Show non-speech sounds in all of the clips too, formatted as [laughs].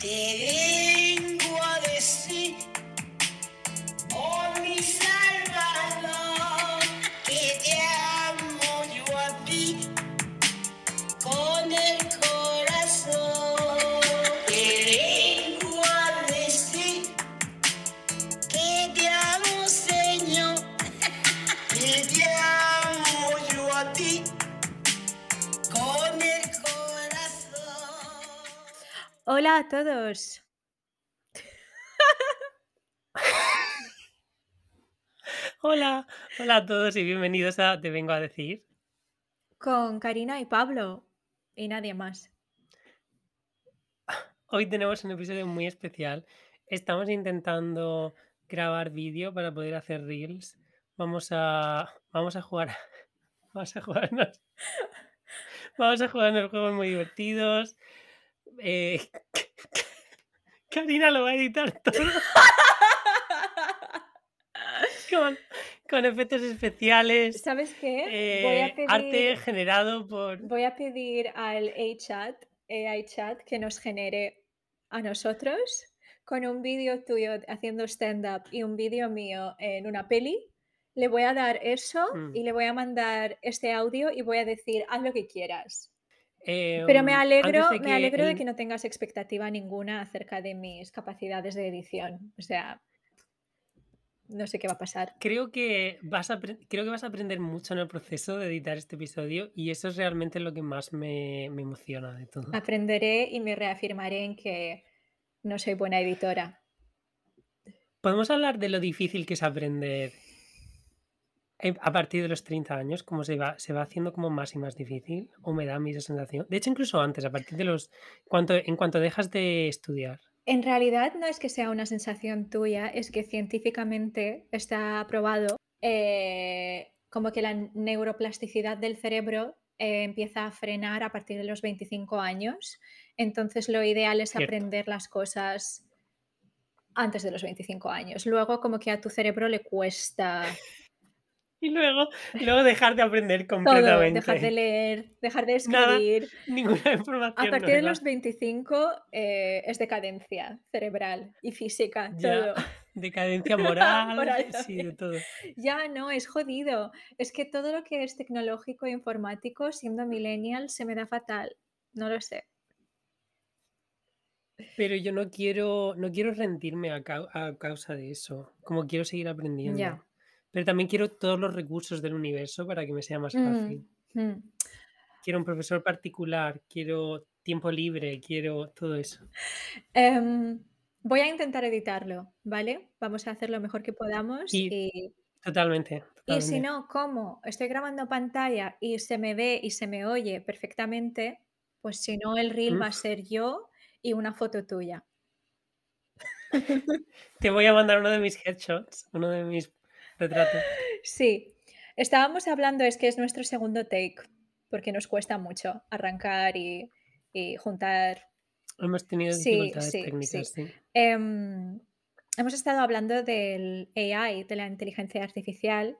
Te a todos. [laughs] Hola, hola a todos y bienvenidos a Te vengo a decir. Con Karina y Pablo. Y nadie más. [laughs] Hoy tenemos un episodio muy especial. Estamos intentando grabar vídeo para poder hacer reels. Vamos a vamos a jugar [laughs] vamos a jugarnos vamos a jugarnos juegos muy divertidos. Eh, [laughs] Karina lo va a editar todo [laughs] con, con efectos especiales. ¿Sabes qué? Voy a eh, arte pedir, generado por voy a pedir al A-Chat, AI Chat, que nos genere a nosotros con un vídeo tuyo haciendo stand-up y un vídeo mío en una peli. Le voy a dar eso Mm. y le voy a mandar este audio y voy a decir, haz lo que quieras. Pero me Em, alegro, antes de me alegro de que no tengas expectativa ninguna acerca de mis capacidades de edición. O sea, no sé qué va a pasar. Creo que, vas a, creo que vas a aprender mucho en el proceso de editar este episodio y eso es realmente lo que más me, me emociona de todo. Aprenderé y me reafirmaré en que no soy buena editora. Podemos hablar de lo difícil que es aprender a partir de los 30 años, cómo se va, se va haciendo como más y más difícil, o me da a mí esa sensación. De hecho, incluso antes, a partir de los... Cuanto, en cuanto dejas de estudiar. En realidad no es que sea una sensación tuya, es que científicamente está probado eh, como que la neuroplasticidad del cerebro eh, empieza a frenar a partir de los 25 años. Entonces lo ideal es Cierto. aprender las cosas antes de los 25 años. Luego como que a tu cerebro le cuesta [laughs] Y luego, luego dejar de aprender todo, completamente. dejar de leer, dejar de [laughs] Nada, escribir. ninguna [laughs] información A partir de los 25 eh, es decadencia cerebral y física, Ya, todo. decadencia moral, Moral sí, de todo. Ya no, es jodido. Es que todo lo que es tecnológico e informático, siendo millennial, se me da fatal. No lo sé. Pero yo no quiero, no quiero rendirme a, a causa de eso. Como quiero seguir aprendiendo. Ya. Pero también quiero todos los recursos del universo para que me sea más fácil. Mm, mm. Quiero un profesor particular, quiero tiempo libre, quiero todo eso. Em, voy a intentar editarlo, ¿vale? Vamos a hacer lo mejor que podamos Y y, totalmente, y si no, ¿cómo? Estoy grabando pantalla y se me ve y se me oye perfectamente, pues si no, el reel va a ser yo y una foto tuya. [laughs] te voy a mandar uno de mis headshots, uno de mis Sí, estábamos hablando, es que es nuestro segundo take, porque nos cuesta mucho arrancar y, y juntar. Hemos tenido dificultades sí, sí. técnicas, sí. Em, hemos estado hablando del AI, de la inteligencia artificial,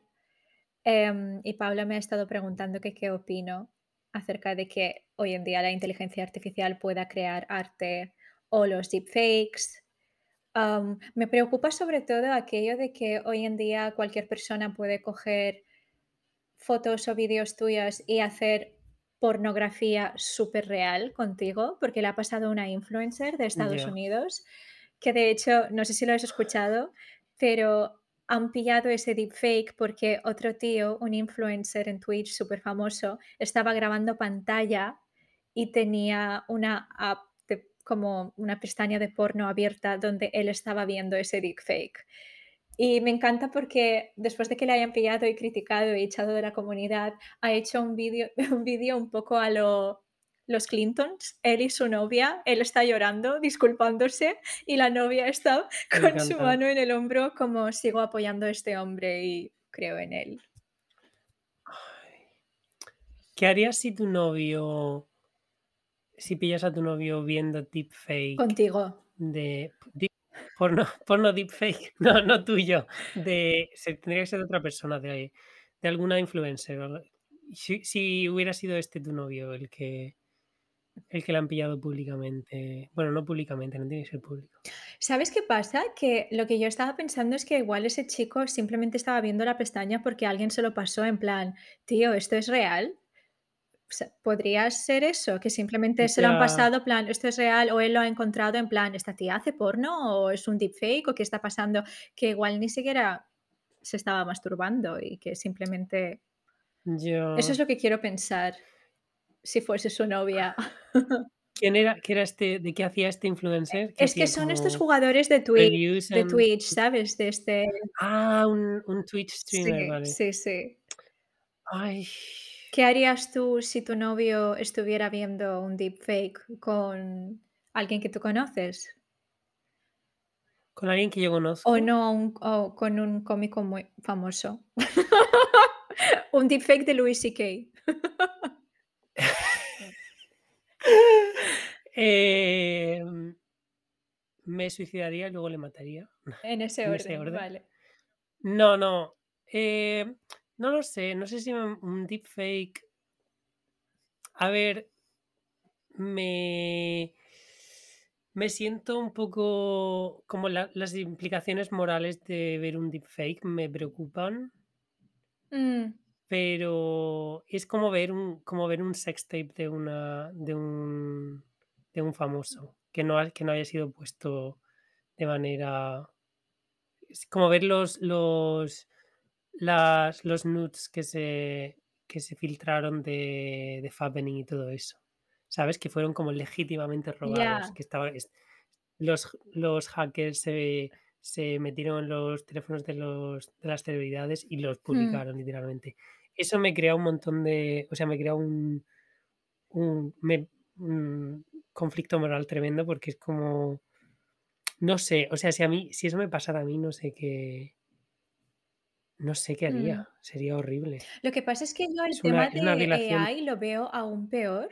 em, y Paula me ha estado preguntando que qué opino acerca de que hoy en día la inteligencia artificial pueda crear arte o los deepfakes. Am, me preocupa sobre todo aquello de que hoy en día cualquier persona puede coger fotos o vídeos tuyos y hacer pornografía súper real contigo, porque le ha pasado a una influencer de Estados Ya. Unidos, que de hecho, no sé si lo has escuchado, pero han pillado ese deepfake porque otro tío, un influencer en Twitch súper famoso, estaba grabando pantalla y tenía una app como una pestaña de porno abierta donde él estaba viendo ese deepfake. Y me encanta porque después de que le hayan pillado y criticado y echado de la comunidad, ha hecho un vídeo [laughs] un vídeo un poco a lo los Clintons, él y su novia, él está llorando, disculpándose, y la novia está con su mano en el hombro como sigo apoyando a este hombre y creo en él. ¿Qué harías si tu novio, si pillas a tu novio viendo deepfake Contigo. de deep- porno, porno deepfake, [laughs] no, no tuyo, de se, tendría que ser de otra persona, de, de alguna influencer. Si, si hubiera sido este tu novio el que el que la han pillado públicamente. Bueno, no públicamente, no tiene que ser público. ¿Sabes qué pasa? Que lo que yo estaba pensando es que igual ese chico simplemente estaba viendo la pestaña porque alguien se lo pasó en plan, tío, ¿esto es real? O sea, podría ser eso, que simplemente se lo han pasado, plan, esto es real, o él lo ha encontrado en plan, ¿esta tía hace porno o es un deepfake o qué está pasando? Que igual ni siquiera se estaba masturbando y que simplemente eso es lo que quiero pensar si fuese su novia. [laughs] ¿Quién era qué era este de qué hacía este influencer? Es que son estos jugadores de Twitch de Twitch, ¿sabes? De este ah, un un Twitch streamer, sí, vale. sí, sí. Ay, ¿Qué harías tú si tu novio estuviera viendo un deepfake con alguien que tú conoces? con alguien que yo O conozco. no, un o con un cómico muy famoso. [laughs] Un deepfake de Louis CK. [laughs] Em, me suicidaría y luego le mataría, En ese en ese orden, orden. vale. No, no, em, no lo sé, no sé si un un deepfake a ver, me me siento un poco como la las implicaciones morales de ver un deepfake me preocupan. Mm, Pero es como ver un como ver un sextape de una de un de un famoso, que no ha que no haya sido puesto de manera es como ver los los las los nudes que se que se filtraron de de y todo eso, ¿sabes? Que fueron como legítimamente robados, que estaba es los los hackers se se metieron en los teléfonos de los de las celebridades y los mm, publicaron literalmente. Eso me crea un montón de o sea, me crea un un me un conflicto moral tremendo porque es como, no sé, o sea, si a mí si eso me pasara a mí, no sé qué no sé qué mm. haría, sería horrible. Lo que pasa es que yo el Es una tema es una de violación AI lo veo aún peor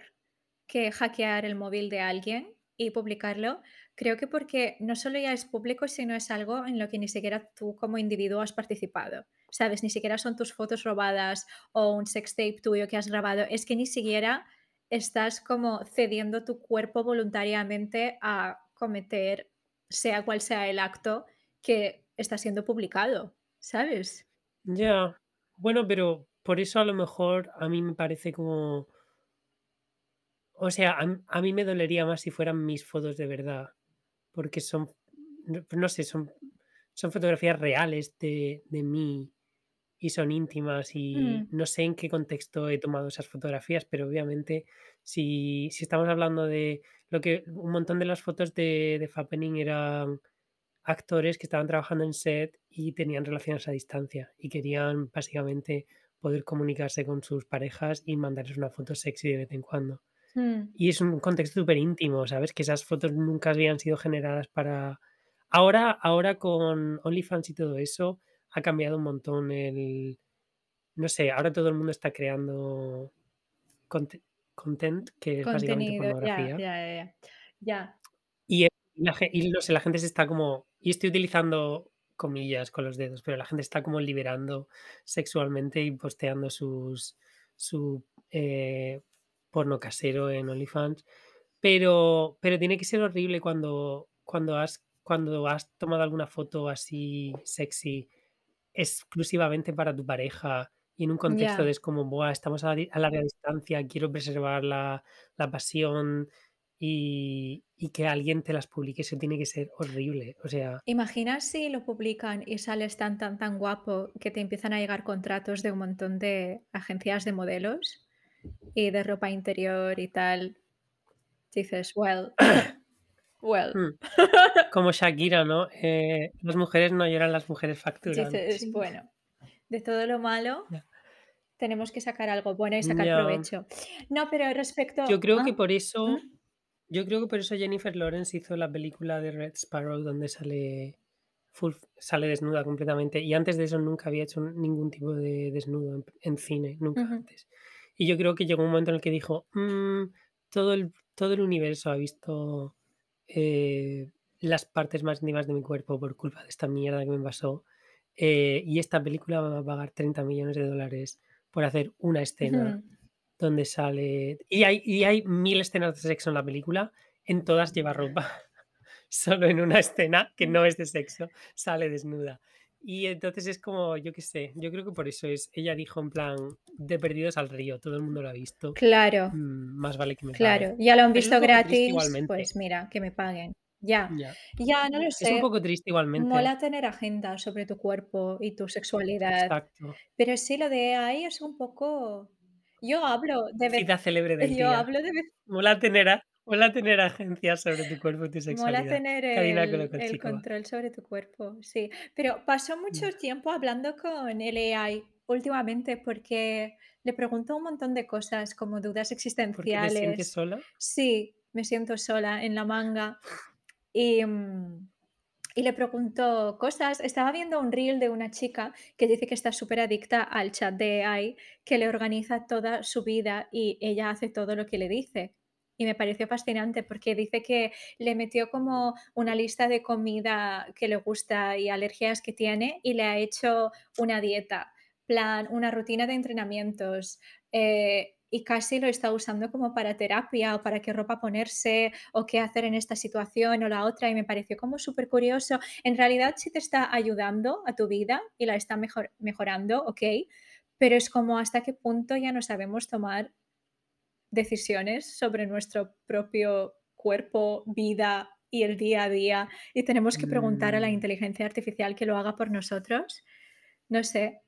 que hackear el móvil de alguien y publicarlo. Creo que porque no solo ya es público, sino es algo en lo que ni siquiera tú como individuo has participado. ¿Sabes? Ni siquiera son tus fotos robadas o un sextape tuyo que has grabado. Es que ni siquiera estás como cediendo tu cuerpo voluntariamente a cometer, sea cual sea el acto que está siendo publicado. ¿Sabes? Ya. Bueno, pero por eso a lo mejor a mí me parece como o sea, a m a mí me dolería más si fueran mis fotos de verdad, porque son, no no sé, son son fotografías reales de de mí y son íntimas y Mm, no sé en qué contexto he tomado esas fotografías, pero obviamente si si estamos hablando de lo que un montón de las fotos de de Fappening eran actores que estaban trabajando en set y tenían relaciones a distancia y querían básicamente poder comunicarse con sus parejas y mandarles una foto sexy de vez en cuando. mm. Y es un contexto súper íntimo, ¿sabes? Que esas fotos nunca habían sido generadas para ahora ahora con OnlyFans y todo eso, ha cambiado un montón el no sé, ahora todo el mundo está creando conte content, que es básicamente Contenido, ya, pornografía. ya, ya, ya. Ya. Y, la y no sé, la gente se está como y estoy utilizando comillas con los dedos, pero la gente está como liberando sexualmente y posteando sus su, eh, porno casero en OnlyFans. Pero pero tiene que ser horrible cuando cuando has cuando has tomado alguna foto así sexy exclusivamente para tu pareja y en un contexto de es como: "Buah, estamos a a larga distancia, quiero preservar la la pasión", y y que alguien te las publique, eso tiene que ser horrible. O sea, Imagina si lo publican y sales tan, tan, tan guapo que te empiezan a llegar contratos de un montón de agencias de modelos y de ropa interior y tal. Dices: "Well, [coughs] well". mm, [laughs] como Shakira, ¿no? Eh, las mujeres no lloran, las mujeres facturan. Dices: "Bueno, de todo lo malo tenemos que sacar algo bueno y sacar Ya. provecho". No, pero Yo respecto creo que ¿ah? por ¿Mm? Yo creo que por eso Jennifer Lawrence hizo la película de Red Sparrow donde sale full sale desnuda completamente, y antes de eso nunca había hecho ningún tipo de desnudo en en cine, nunca antes. Y yo creo que llegó un momento en el que dijo: "Mm, todo el todo el universo ha visto, eh, las partes más íntimas de mi cuerpo por culpa de esta mierda que me pasó, eh, y esta película va a pagar treinta millones de dólares por hacer una escena. Donde sale. Y hay, y hay mil escenas de sexo en la película. En todas lleva ropa. [laughs] Solo en una escena que no es de sexo sale desnuda. Y entonces es como, yo qué sé, yo creo que por eso es. Ella dijo en plan, de perdidos al río, todo el mundo lo ha visto. Claro, mm, más vale que me paguen. claro. Ya lo han visto gratis, igualmente. pues mira, que me paguen. Ya, Ya. ya, no lo Es un sé. poco triste igualmente. Mola tener agenda sobre tu cuerpo y tu sexualidad. Exacto. Pero sí, lo de AI es un poco. Yo hablo de vez. Cita célebre del Yo día. hablo de vez. Mola tener, a- mola tener agencias sobre tu cuerpo y tu Mola sexualidad. tener Karina el, control sobre tu cuerpo, sí. Pero paso Mm. mucho tiempo hablando con el AI últimamente porque le pregunto un montón de cosas como dudas ¿Por qué te sientes existenciales. sola? Sí, me siento sola en la manga y, mm, y le pregunto cosas. Estaba viendo un reel de una chica que dice que está súper adicta al chat de AI, que le organiza toda su vida y ella hace todo lo que le dice. Y me pareció fascinante porque dice que le metió como una lista de comida que le gusta y alergias que tiene y le ha hecho una dieta, plan, una rutina de entrenamientos. eh, y casi lo está usando como para terapia o para qué ropa ponerse o qué hacer en esta situación o la otra y me pareció como súper curioso. En realidad sí te está ayudando a tu vida y la está mejor, mejorando, ok, pero es como hasta qué punto ya no sabemos tomar decisiones sobre nuestro propio cuerpo, vida y el día a día y tenemos que preguntar a la Mm, inteligencia artificial que lo haga por nosotros. No sé.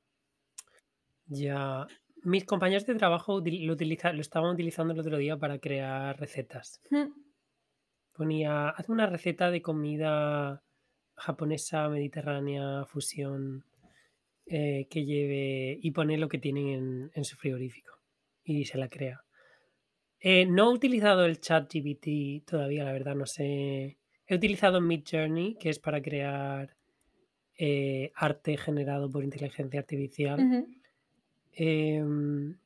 ya. Mis compañeros de trabajo util- lo, utiliza- lo estaban utilizando el otro día para crear recetas. Mm, Ponía, haz una receta de comida japonesa, mediterránea, fusión, eh, que lleve y pone lo que tienen en, en su frigorífico y se la crea. Eh, no he utilizado el chat GBT todavía, la verdad, no sé. He utilizado Mid Journey, que es para crear eh, arte generado por inteligencia artificial. ujú. Em,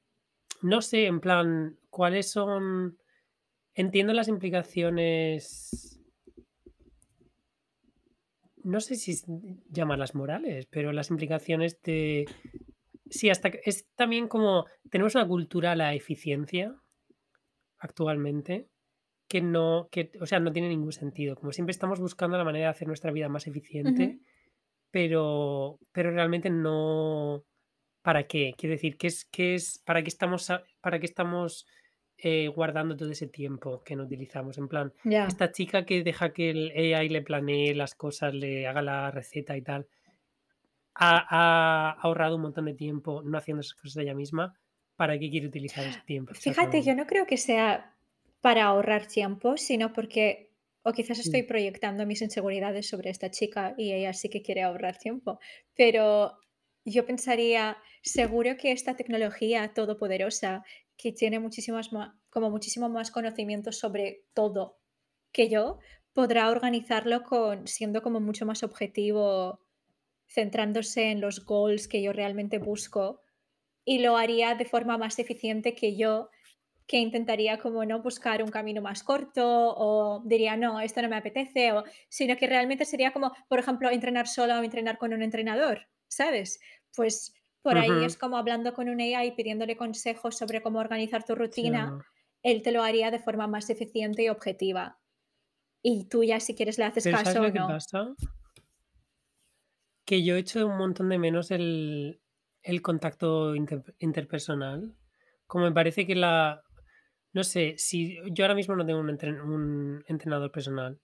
no sé, en plan, ¿cuáles son? Entiendo las implicaciones. No sé si llamarlas morales, pero las implicaciones de. Sí, hasta que es también como. Tenemos una cultura a la eficiencia actualmente que no, que, o sea, no tiene ningún sentido. Como siempre estamos buscando la manera de hacer nuestra vida más eficiente, pero, pero realmente no. ¿Para qué? Quiero decir, ¿qué es, qué es, para qué estamos, para qué estamos eh, guardando todo ese tiempo que no utilizamos? En plan, esta chica que deja que el AI le planee las cosas, le haga la receta y tal, ha, ha ahorrado un montón de tiempo no haciendo esas cosas ella misma. ¿Para qué quiere utilizar ese tiempo Fíjate, yo no creo que sea para ahorrar tiempo, sino porque, o quizás estoy proyectando mis inseguridades sobre esta chica y ella sí que quiere ahorrar tiempo, pero yo pensaría, seguro que esta tecnología todopoderosa, que tiene muchísimas ma- como muchísimo más conocimiento sobre todo que yo, podrá organizarlo con siendo como mucho más objetivo, centrándose en los goals que yo realmente busco y lo haría de forma más eficiente que yo, que intentaría como no buscar un camino más corto o diría, no, esto no me apetece, o, sino que realmente sería como, por ejemplo, entrenar sola o entrenar con un entrenador, ¿sabes? Pues por ahí ujú, es como hablando con un AI, pidiéndole consejos sobre cómo organizar tu rutina, él te lo haría de forma más eficiente y objetiva. Y tú ya si quieres le haces Pero ¿sabes caso o lo que no. pasa? Que yo echo un montón de menos el, el contacto inter- interpersonal. Como me parece que la... No sé, si yo ahora mismo no tengo un, entren- un entrenador personal,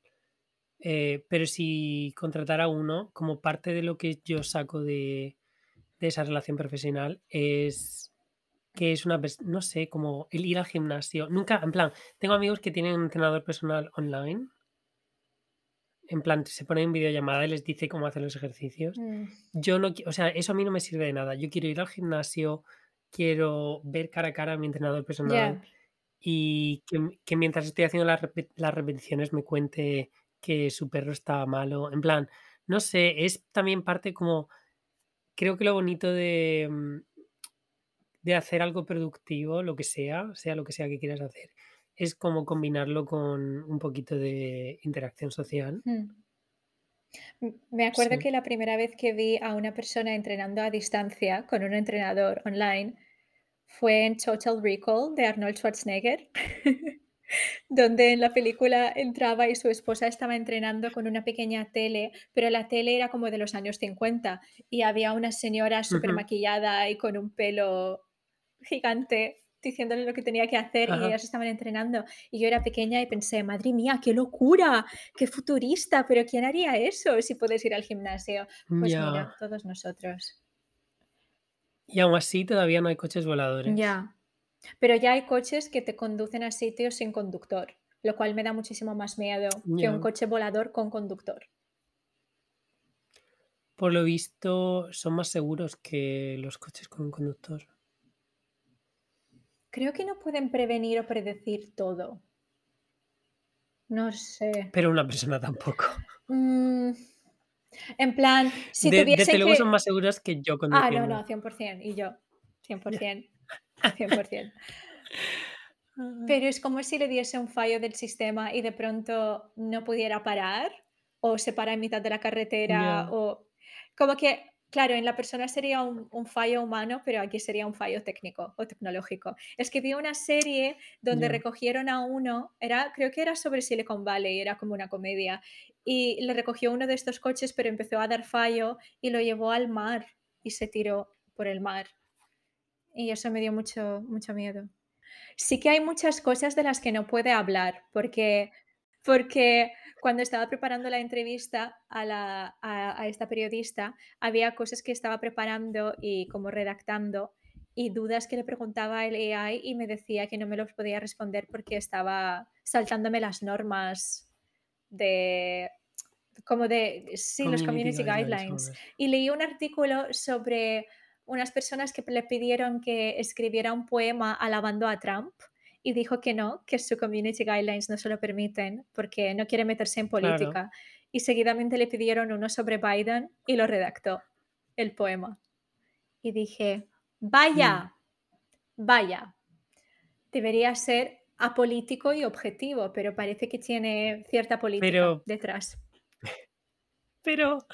eh, pero si contratara uno, como parte de lo que yo saco de, de esa relación profesional es que es una, no sé, como el ir al gimnasio. Nunca, en plan, tengo amigos que tienen un entrenador personal online En plan, se pone en videollamada y les dice cómo hacer los ejercicios. Mm, Yo no, o sea, eso a mí no me sirve de nada. Yo quiero ir al gimnasio, quiero ver cara a cara a mi entrenador personal Ya, y que, mientras estoy haciendo las repeticiones me cuente que su perro está malo. En plan, no sé, es también parte como, creo que lo bonito de, mm, de hacer algo productivo, lo que sea, sea lo que sea que quieras hacer, es como combinarlo con un poquito de interacción social. mm. M- Me acuerdo Sí. que la primera vez que vi a una persona entrenando a distancia con un entrenador online fue en Total Recall de Arnold Schwarzenegger, [laughs] donde en la película entraba y su esposa estaba entrenando con una pequeña tele, pero la tele era como de los años 50 y había una señora súper maquillada y con un pelo gigante diciéndole lo que tenía que hacer y ellas estaban entrenando. Y yo era pequeña y pensé, madre mía, qué locura, qué futurista, pero ¿quién haría eso si puedes ir al gimnasio? Pues mira, todos nosotros. Y aún así todavía no hay coches voladores. Ya. Pero ya hay coches que te conducen a sitios sin conductor, lo cual me da muchísimo más miedo que un coche volador con conductor. Por lo visto, son más seguros que los coches con un conductor. Creo que no pueden prevenir o predecir todo. No sé. Pero una persona tampoco. Mm, en plan, si De tuviesen desde luego son que más seguros que yo Ah, no, no, 100%, y yo, Ya. 100%, [laughs] 100%. Ay. Pero es como si le diese un fallo del sistema y de pronto no pudiera parar, o se para en mitad de la carretera, o como que, claro, en la persona sería un un fallo humano, pero aquí sería un fallo técnico o tecnológico. Es que vi una serie donde recogieron a uno, era creo que era sobre Silicon Valley, era como una comedia, y le recogió uno de estos coches, pero empezó a dar fallo y lo llevó al mar y se tiró por el mar. Y eso me dio mucho mucho miedo. Sí que hay muchas cosas de las que no puede hablar, porque porque cuando estaba preparando la entrevista a la a a esta periodista, había cosas que estaba preparando y como redactando, y dudas que le preguntaba el AI y me decía que no me los podía responder porque estaba saltándome las normas de como de sí, los Community community guidelines. Y leí un artículo sobre unas personas que le pidieron que escribiera un poema alabando a Trump y dijo que no, que su community guidelines no se lo permiten porque no quiere meterse en Claro. política. Y seguidamente le pidieron uno sobre Biden y lo redactó, el poema. Y dije: Mm. "Vaya, vaya, debería ser apolítico y objetivo", pero parece que tiene cierta política Pero detrás. [laughs] pero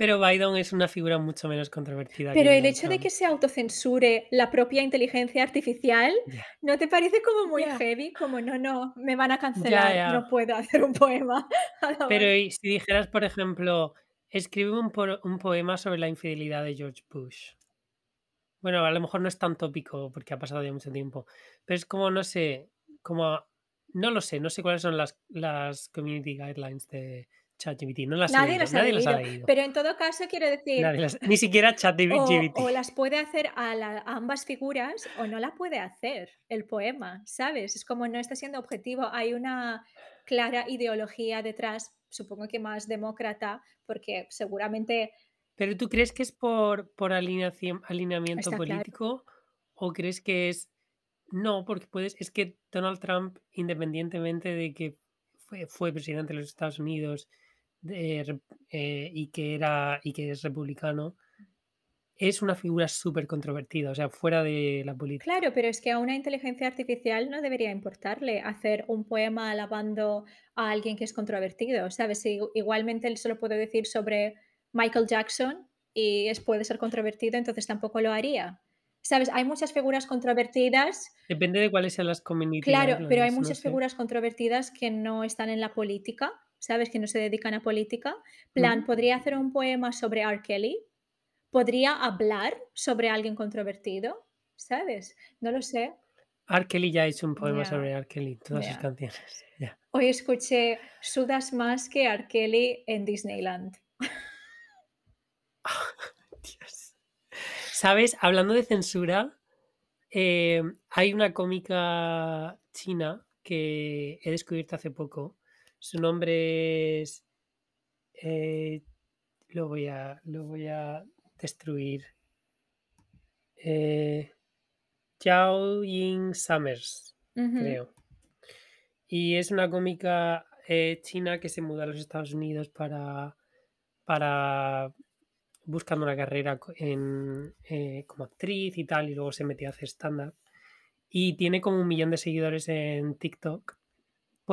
pero Biden es una figura mucho menos controvertida que Pero el Donald hecho de que Trump. se autocensure la propia inteligencia artificial, Ya. ¿no te parece como muy Ya. heavy? Como no, no, me van a cancelar, no puedo hacer un poema [laughs] Pero, y si dijeras, por ejemplo, escribe un poema sobre la infidelidad de George Bush. Bueno, a lo mejor no es tan tópico porque ha pasado ya mucho tiempo, pero es como, no sé, como no lo sé, no sé cuáles son las las community guidelines de ChatGPT, no las Nadie las ha nadie las ha leído, pero en todo caso quiero decir Nadie las ni siquiera o ChatGPT. o las puede hacer a la a ambas figuras o no la puede hacer el poema, ¿sabes? Es como no está siendo objetivo, hay una clara ideología detrás, supongo que más demócrata, porque seguramente ¿Pero tú crees que es por por alineación alineamiento Está claro. político o crees que es no, porque puedes es que Donald Trump, independientemente de que fue presidente de los Estados Unidos, de eh, y que era y que es republicano es una figura súper controvertida, o sea, fuera de la política. Claro, pero es que a una inteligencia artificial no debería importarle hacer un poema alabando a alguien que es controvertido, ¿sabes? Si igualmente él se lo puede decir sobre Michael Jackson y es puede ser controvertido, entonces tampoco lo haría, ¿sabes? Hay muchas figuras controvertidas Depende de cuáles sean las community Claro, pero hay no muchas sé. figuras controvertidas que no están en la política, ¿sabes? Que no se dedican a política. Plan, podría hacer un poema sobre R. Kelly, podría hablar sobre alguien controvertido, ¿sabes? No lo sé. R. Kelly ya ha hecho un poema sobre R. Kelly, todas sus canciones. [laughs] Hoy escuché Sudas más que R. Kelly en Disneyland. [laughs] Dios. ¿Sabes? Hablando de censura, eh, hay una cómica china que he descubierto hace poco. Su nombre es eh, lo voy a lo voy a destruir. Eh, Zhao Ying Summers, creo. Y es una cómica, eh, china que se muda a los Estados Unidos para para buscando una carrera en, eh, como actriz y tal, y luego se metió a hacer stand-up. Y tiene como 1.000.000 de seguidores en TikTok.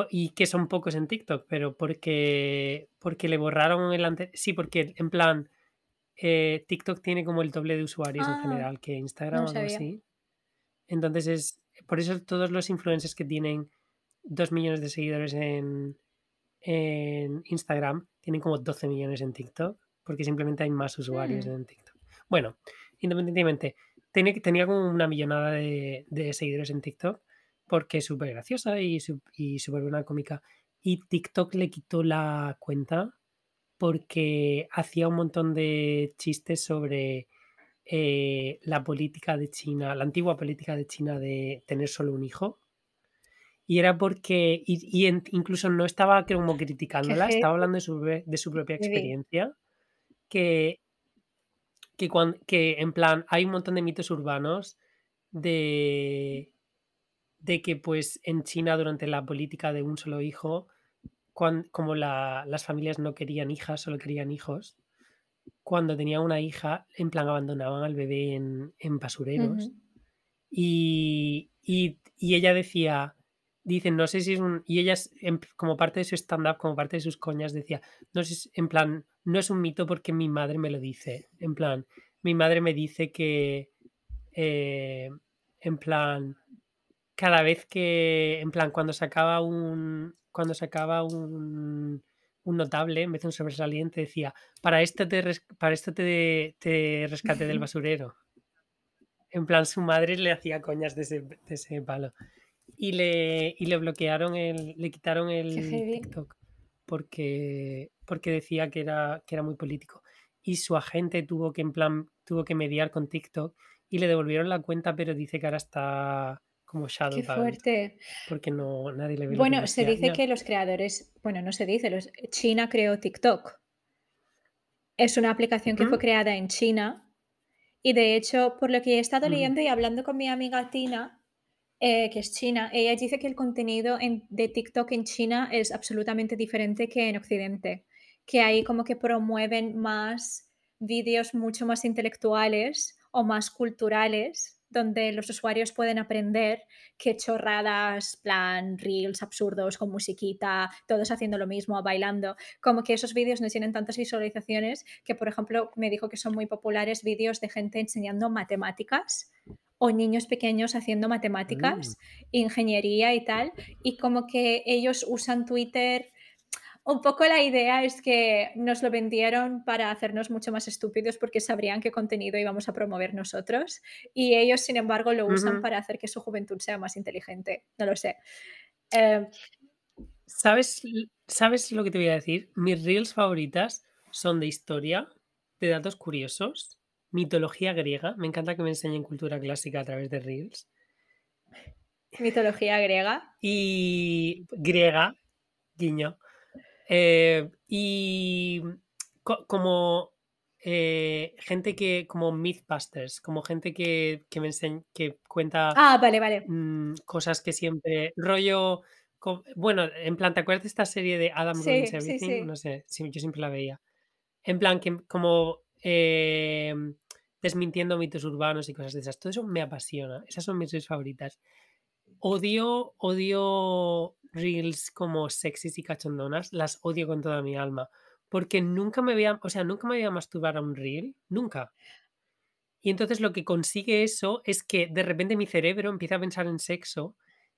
Y que son pocos en TikTok, pero porque porque le borraron el ante sí, porque en plan, eh, TikTok tiene como el doble de usuarios en Ah, general que Instagram no o algo así. Entonces es. Por eso todos los influencers que tienen 2 millones de seguidores en, en Instagram tienen como 12 millones en TikTok, porque simplemente hay más usuarios Mm. en TikTok. Bueno, independientemente, tenía, tenía como una millonada de, de seguidores en TikTok, porque es súper graciosa y súper buena cómica. Y TikTok le quitó la cuenta porque hacía un montón de chistes sobre eh, la política de China, la antigua política de China de tener solo un hijo. Y era porque, y, y en- incluso no estaba como criticándola, estaba hablando de su, de su propia experiencia, que, que, cuan- que en plan hay un montón de mitos urbanos de, de que pues en China durante la política de un solo hijo, cuan- como la- las familias no querían hijas, solo querían hijos, cuando tenía una hija, en plan abandonaban al bebé en, en basureros. Ujú. Y, y- y ella decía, dice, no sé si es un... Y ella, es- en- como parte de su stand-up, como parte de sus coñas, decía, no sé, si- en plan, no es un mito porque mi madre me lo dice. En plan, mi madre me dice que, eh, en plan, cada vez que, en plan, cuando sacaba un, cuando sacaba un, un notable, en vez de un sobresaliente, decía, para esto te, res- para esto te, te rescaté del [laughs] basurero. En plan, su madre le hacía coñas de ese, de ese palo. Y le, y le bloquearon el, le quitaron el heavy. TikTok porque, porque decía que era, que era muy político. Y su agente tuvo que, en plan, tuvo que mediar con TikTok y le devolvieron la cuenta, pero dice que ahora está como Qué fuerte. porque no, nadie le ve Bueno, se dice que los creadores, bueno, no se dice, los, China creó TikTok. Es una aplicación que fue ¿Mm? creada en China y de hecho, por lo que he estado Ujú. leyendo y hablando con mi amiga Tina, eh, que es china, ella dice que el contenido en- de TikTok en China es absolutamente diferente que en Occidente, que ahí como que promueven más vídeos mucho más intelectuales o más culturales, donde los usuarios pueden aprender qué chorradas, plan reels absurdos con musiquita, todos haciendo lo mismo, bailando, como que esos vídeos no tienen tantas visualizaciones que, por ejemplo, me dijo que son muy populares vídeos de gente enseñando matemáticas o niños pequeños haciendo Mm. matemáticas, ingeniería y tal, y como que ellos usan Twitter. Un poco la idea es que nos lo vendieron para hacernos mucho más estúpidos porque sabrían qué contenido íbamos a promover nosotros y ellos, sin embargo, lo usan para hacer que su juventud sea más inteligente. No lo sé. Eh, ¿Sabes, ¿Sabes lo que te voy a decir? Mis reels favoritas son de historia, de datos curiosos, mitología griega. Me encanta que me enseñen cultura clásica a través de reels. mitología griega. Y griega, guiño. Eh, y co- como eh, gente que, como Mythbusters, como gente que, que me enseña, que cuenta Ah, vale, vale. mm, cosas que siempre, rollo, co- bueno, en plan, ¿te acuerdas de esta serie de Adam Ruins Sí, Everything? sí. No sé, sí, yo siempre la veía. En plan, que como eh, desmintiendo mitos urbanos y cosas de esas. Todo eso me apasiona. Esas son mis reels favoritas. Odio, odio reels como sexys y cachondonas. Las odio con toda mi alma. Porque nunca me voy a, o sea, nunca me voy masturbar a un reel. Nunca. Y entonces lo que consigue eso es que de repente mi cerebro empieza a pensar en sexo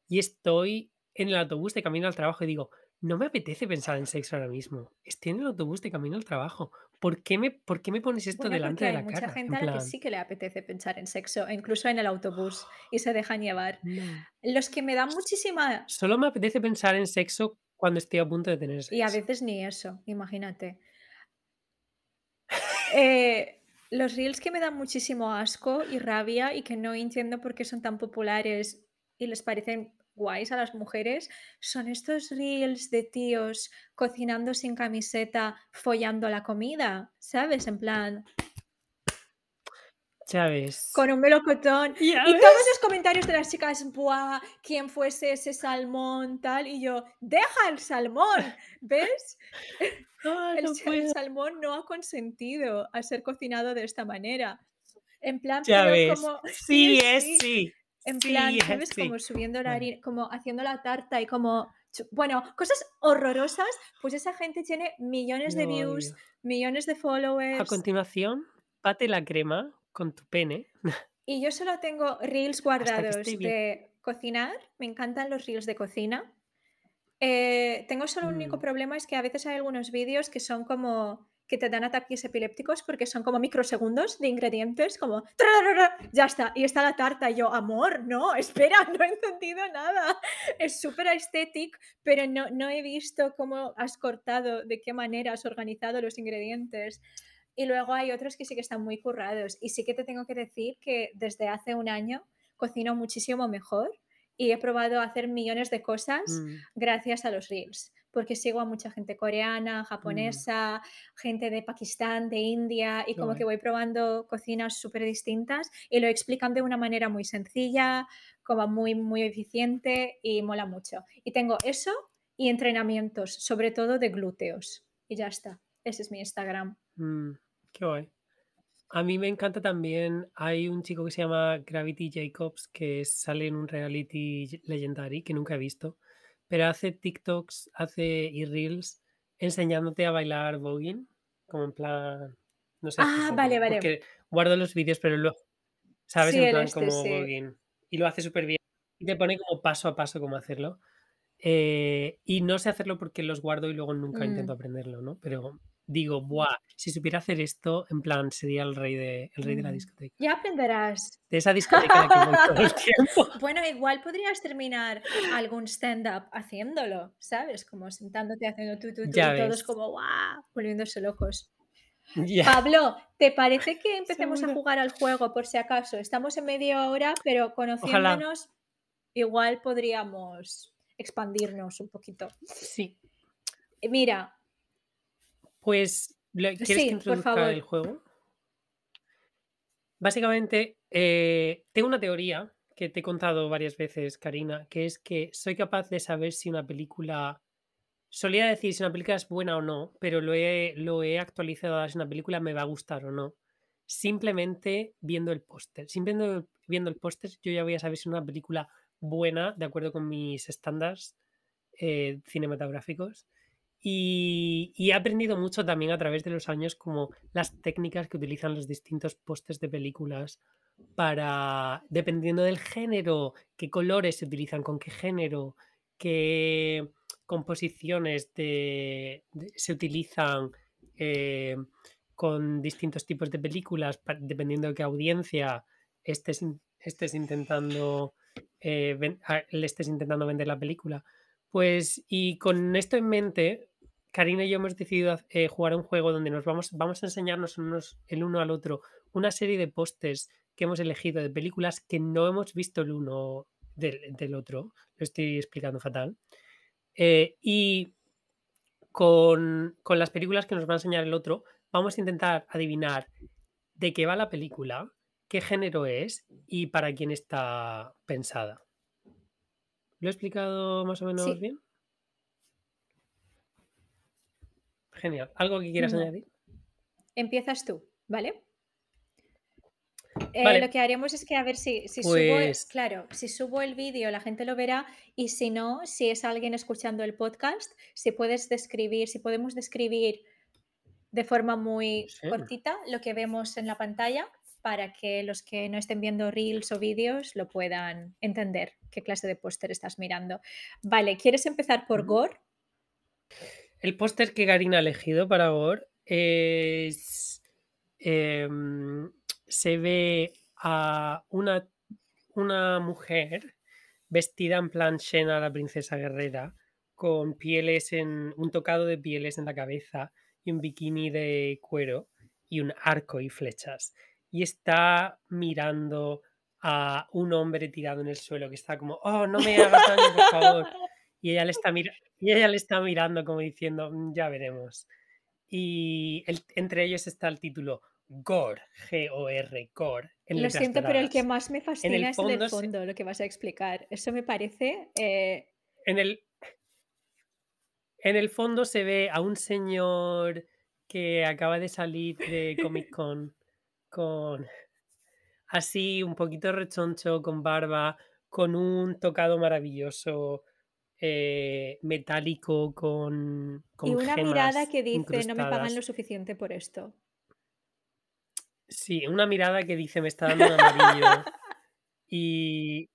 y estoy en el autobús de camino al trabajo y digo, no me apetece pensar en sexo ahora mismo. Estoy en el autobús de camino al trabajo. ¿Por qué me, por qué me pones esto Bueno, delante de hay la mucha cara? gente En a la que sí que le apetece pensar en sexo, incluso en el autobús, y se dejan llevar. no. Los que me dan muchísima... Solo me apetece pensar en sexo cuando estoy a punto de tener Y a sexo. veces ni eso, imagínate. [laughs] Eh, los reels que me dan muchísimo asco y rabia y que no entiendo por qué son tan populares y les parecen guays a las mujeres son estos reels de tíos cocinando sin camiseta, follando la comida, ¿sabes? En plan, Ya ves. con un melocotón. Y ves. todos los comentarios de las chicas, ¡buah! ¿Quién fuese ese salmón? Tal. Y yo, ¡deja el salmón! ¿Ves? [laughs] Ah, El, no salmón no ha consentido a ser cocinado de esta manera. En plan, pero. Sí, [laughs] es sí. En plan, sí. Como subiendo la harina, como haciendo la tarta y como. Bueno, cosas horrorosas. Pues esa gente tiene millones de views, millones de A followers. continuación, bate la crema con tu pene. Y yo solo tengo reels [laughs] guardados de cocinar, me encantan los reels de cocina. Eh, tengo solo un único Mm. problema, es que a veces hay algunos vídeos que son como que te dan ataques epilépticos porque son como microsegundos de ingredientes, como ya está, y está la tarta. Y yo, amor, no, espera, [laughs] no he entendido nada. Es súper estético, pero no, no he visto cómo has cortado, de qué manera has organizado los ingredientes. Y luego hay otros que sí que están muy currados. Y sí que te tengo que decir que desde hace un año cocino muchísimo mejor y he probado hacer millones de cosas Mm, gracias a los reels, porque sigo a mucha gente coreana, mm, japonesa, gente de Pakistán, de India, y como que voy probando cocinas súper distintas y lo explican de una manera muy sencilla, como muy, muy eficiente y mola mucho. Y tengo eso y entrenamientos, sobre todo de glúteos. Y ya está. Ese es mi Instagram. Mm, qué guay. A mí me encanta también, hay un chico que se llama Gravity Jacobs que sale en un reality legendary que nunca he visto, pero hace TikToks, hace y reels enseñándote a bailar voguing, como en plan, no sé Ah, vale, vale. porque guardo los vídeos, pero luego, ¿sabes? Sí, En plan este, como sí. voguing. Y lo hace súper bien. Y te pone como paso a paso cómo hacerlo. Eh, y no sé hacerlo porque los guardo y luego nunca intento Mm, aprenderlo, ¿no? Pero digo, buah, si supiera hacer esto, en plan, sería el rey de, el rey de la mm. discoteca. Ya aprenderás. De esa discoteca la que voy todo el [laughs] tiempo. Bueno, igual podrías terminar algún stand-up haciéndolo, ¿sabes? Como sentándote haciendo tú, tú, tú, Ya y todos como, ¡guau! volviéndose locos. [laughs] Ya, Pablo, ¿te parece que empecemos a jugar al juego por si acaso? Estamos en media hora, pero Ojalá. conociéndonos, igual podríamos expandirnos un poquito. Sí. Eh, Mira, Pues, ¿lo- ¿quieres que sí, por introduzca el juego? Básicamente, eh, tengo una teoría que te he contado varias veces, Karina, que es que soy capaz de saber si una película. Solía decir si una película es buena o no, pero lo he, lo he actualizado a si una película me va a gustar o no. Simplemente viendo el póster. Simplemente viendo el póster, yo ya voy a saber si una película buena, de acuerdo con mis estándares eh, cinematográficos. Y, he aprendido mucho también a través de los años como las técnicas que utilizan los distintos pósters de películas para, dependiendo del género, qué colores se utilizan, con qué género, qué composiciones de, se utilizan eh, con distintos tipos de películas, dependiendo de qué audiencia estés, estés intentando, eh, estés intentando vender la película. Pues, y con esto en mente, Karina y yo hemos decidido eh, jugar un juego donde nos vamos, vamos a enseñarnos unos- el uno al otro una serie de pósters que hemos elegido de películas que no hemos visto el uno del, del otro. Lo estoy explicando fatal. Eh, y con, con las películas que nos va a enseñar el otro, vamos a intentar adivinar de qué va la película, qué género es y para quién está pensada. ¿Lo he explicado más o menos Sí, bien? Genial. ¿Algo que quieras no. añadir? Empiezas tú, ¿vale? Eh, lo Vale, que haremos es que a ver si, si subo, pues claro, si subo el vídeo la gente lo verá y si no, si es alguien escuchando el podcast, si puedes describir, si podemos describir de forma muy sí. cortita lo que vemos en la pantalla para que los que no estén viendo reels o vídeos lo puedan entender qué clase de póster estás mirando. Vale, ¿quieres empezar por. Gore? El póster que Karina ha elegido para Gore es. em, se ve a una, una mujer vestida en plan Xena, la princesa guerrera, con pieles en. un tocado de pieles en la cabeza y un bikini de cuero y un arco y flechas. Y está mirando a un hombre tirado en el suelo que está como, oh, no me hagas daño, por favor. [laughs] Y ella le está, mira- y ella le está mirando como diciendo, "Mm, ya veremos. Y el- entre ellos está el título Gore, G-O-R, Gore, en Lo siento, pero el que más me fascina el es el del fondo, se- fondo, lo que vas a explicar. Eso me parece eh, en el, en el fondo se ve a un señor que acaba de salir de Comic [laughs] Con con así un poquito rechoncho, con barba, con un tocado maravilloso eh, metálico con, Y una mirada que dice, no me pagan lo suficiente por esto. Sí, una mirada que dice: "Me está dando un amarillo". [laughs] Y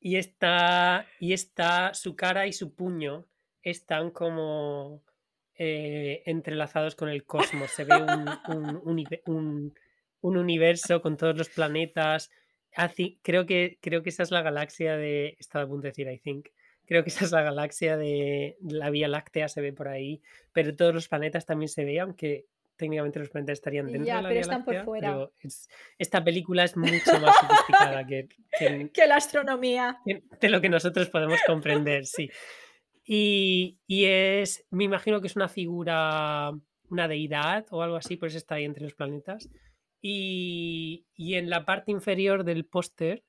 y está y está su cara y su puño están como, eh, entrelazados con el cosmos. Se ve un un [laughs] un un universo con todos los planetas. Así creo que creo que esa es la galaxia de estaba a punto de decir I think. Creo que [laughs] esa es la galaxia de la Vía Láctea, se ve por ahí, pero todos los planetas también se ve, aunque técnicamente los planetas estarían dentro de Ya, la pero Vía están por Láctea, fuera. pero es esta película es mucho más sofisticada que que [laughs] Que la astronomía. que de lo que nosotros podemos comprender, sí. Y y es me imagino que es una figura, una deidad o algo así, por eso está ahí entre los planetas. Y y en la parte inferior del póster,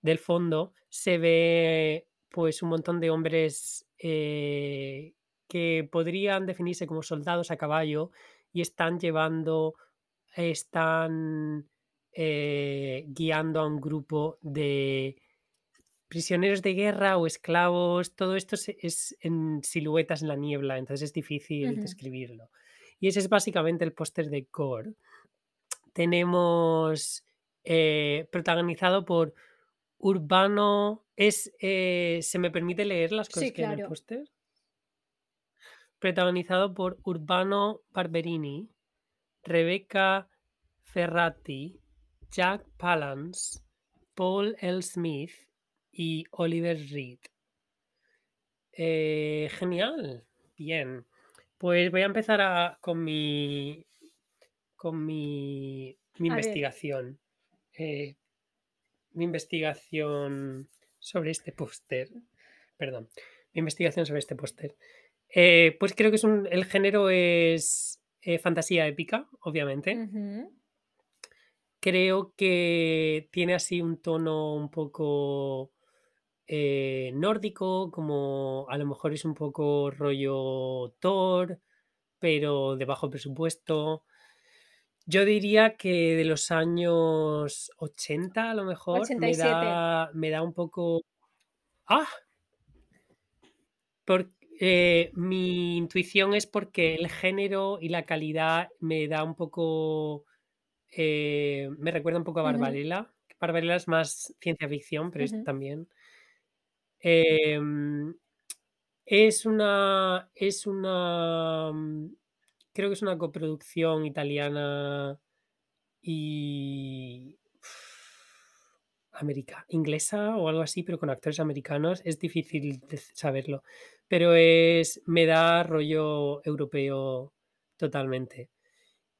del fondo, se ve, pues, un montón de hombres, eh, que podrían definirse como soldados a caballo y están llevando están, eh, guiando a un grupo de prisioneros de guerra o esclavos. Todo esto es en siluetas en la niebla, entonces es difícil describirlo. Y ese es básicamente el póster de Gore. Tenemos, eh, protagonizado por Urbano es, eh, ¿se me permite leer las cosas Sí, que hay en el claro. póster? Protagonizado por Urbano Barberini, Rebecca Ferrati, Jack Palance, Paul L. Smith y Oliver Reed. Eh, genial. Bien. Pues voy a empezar a con mi con mi mi investigación. Eh, mi investigación sobre este póster. Perdón. Mi investigación sobre este póster. Eh, pues creo que es un el género es, eh, fantasía épica, obviamente. Creo que tiene así un tono un poco, eh, nórdico, como a lo mejor es un poco rollo Thor, pero de bajo presupuesto. Yo diría que de los años 80, a lo mejor, me 87. da me da un poco ¡ah! Por eh, mi intuición es porque el género y la calidad me da un poco, eh, me recuerda un poco a Ujú. Barbarella. Barbarella es más ciencia ficción, pero es Ujú. también. Em, es una es una, creo que es una coproducción italiana y [sighs] america inglesa o algo así, pero con actores americanos. Es difícil saberlo, pero es me da rollo europeo totalmente.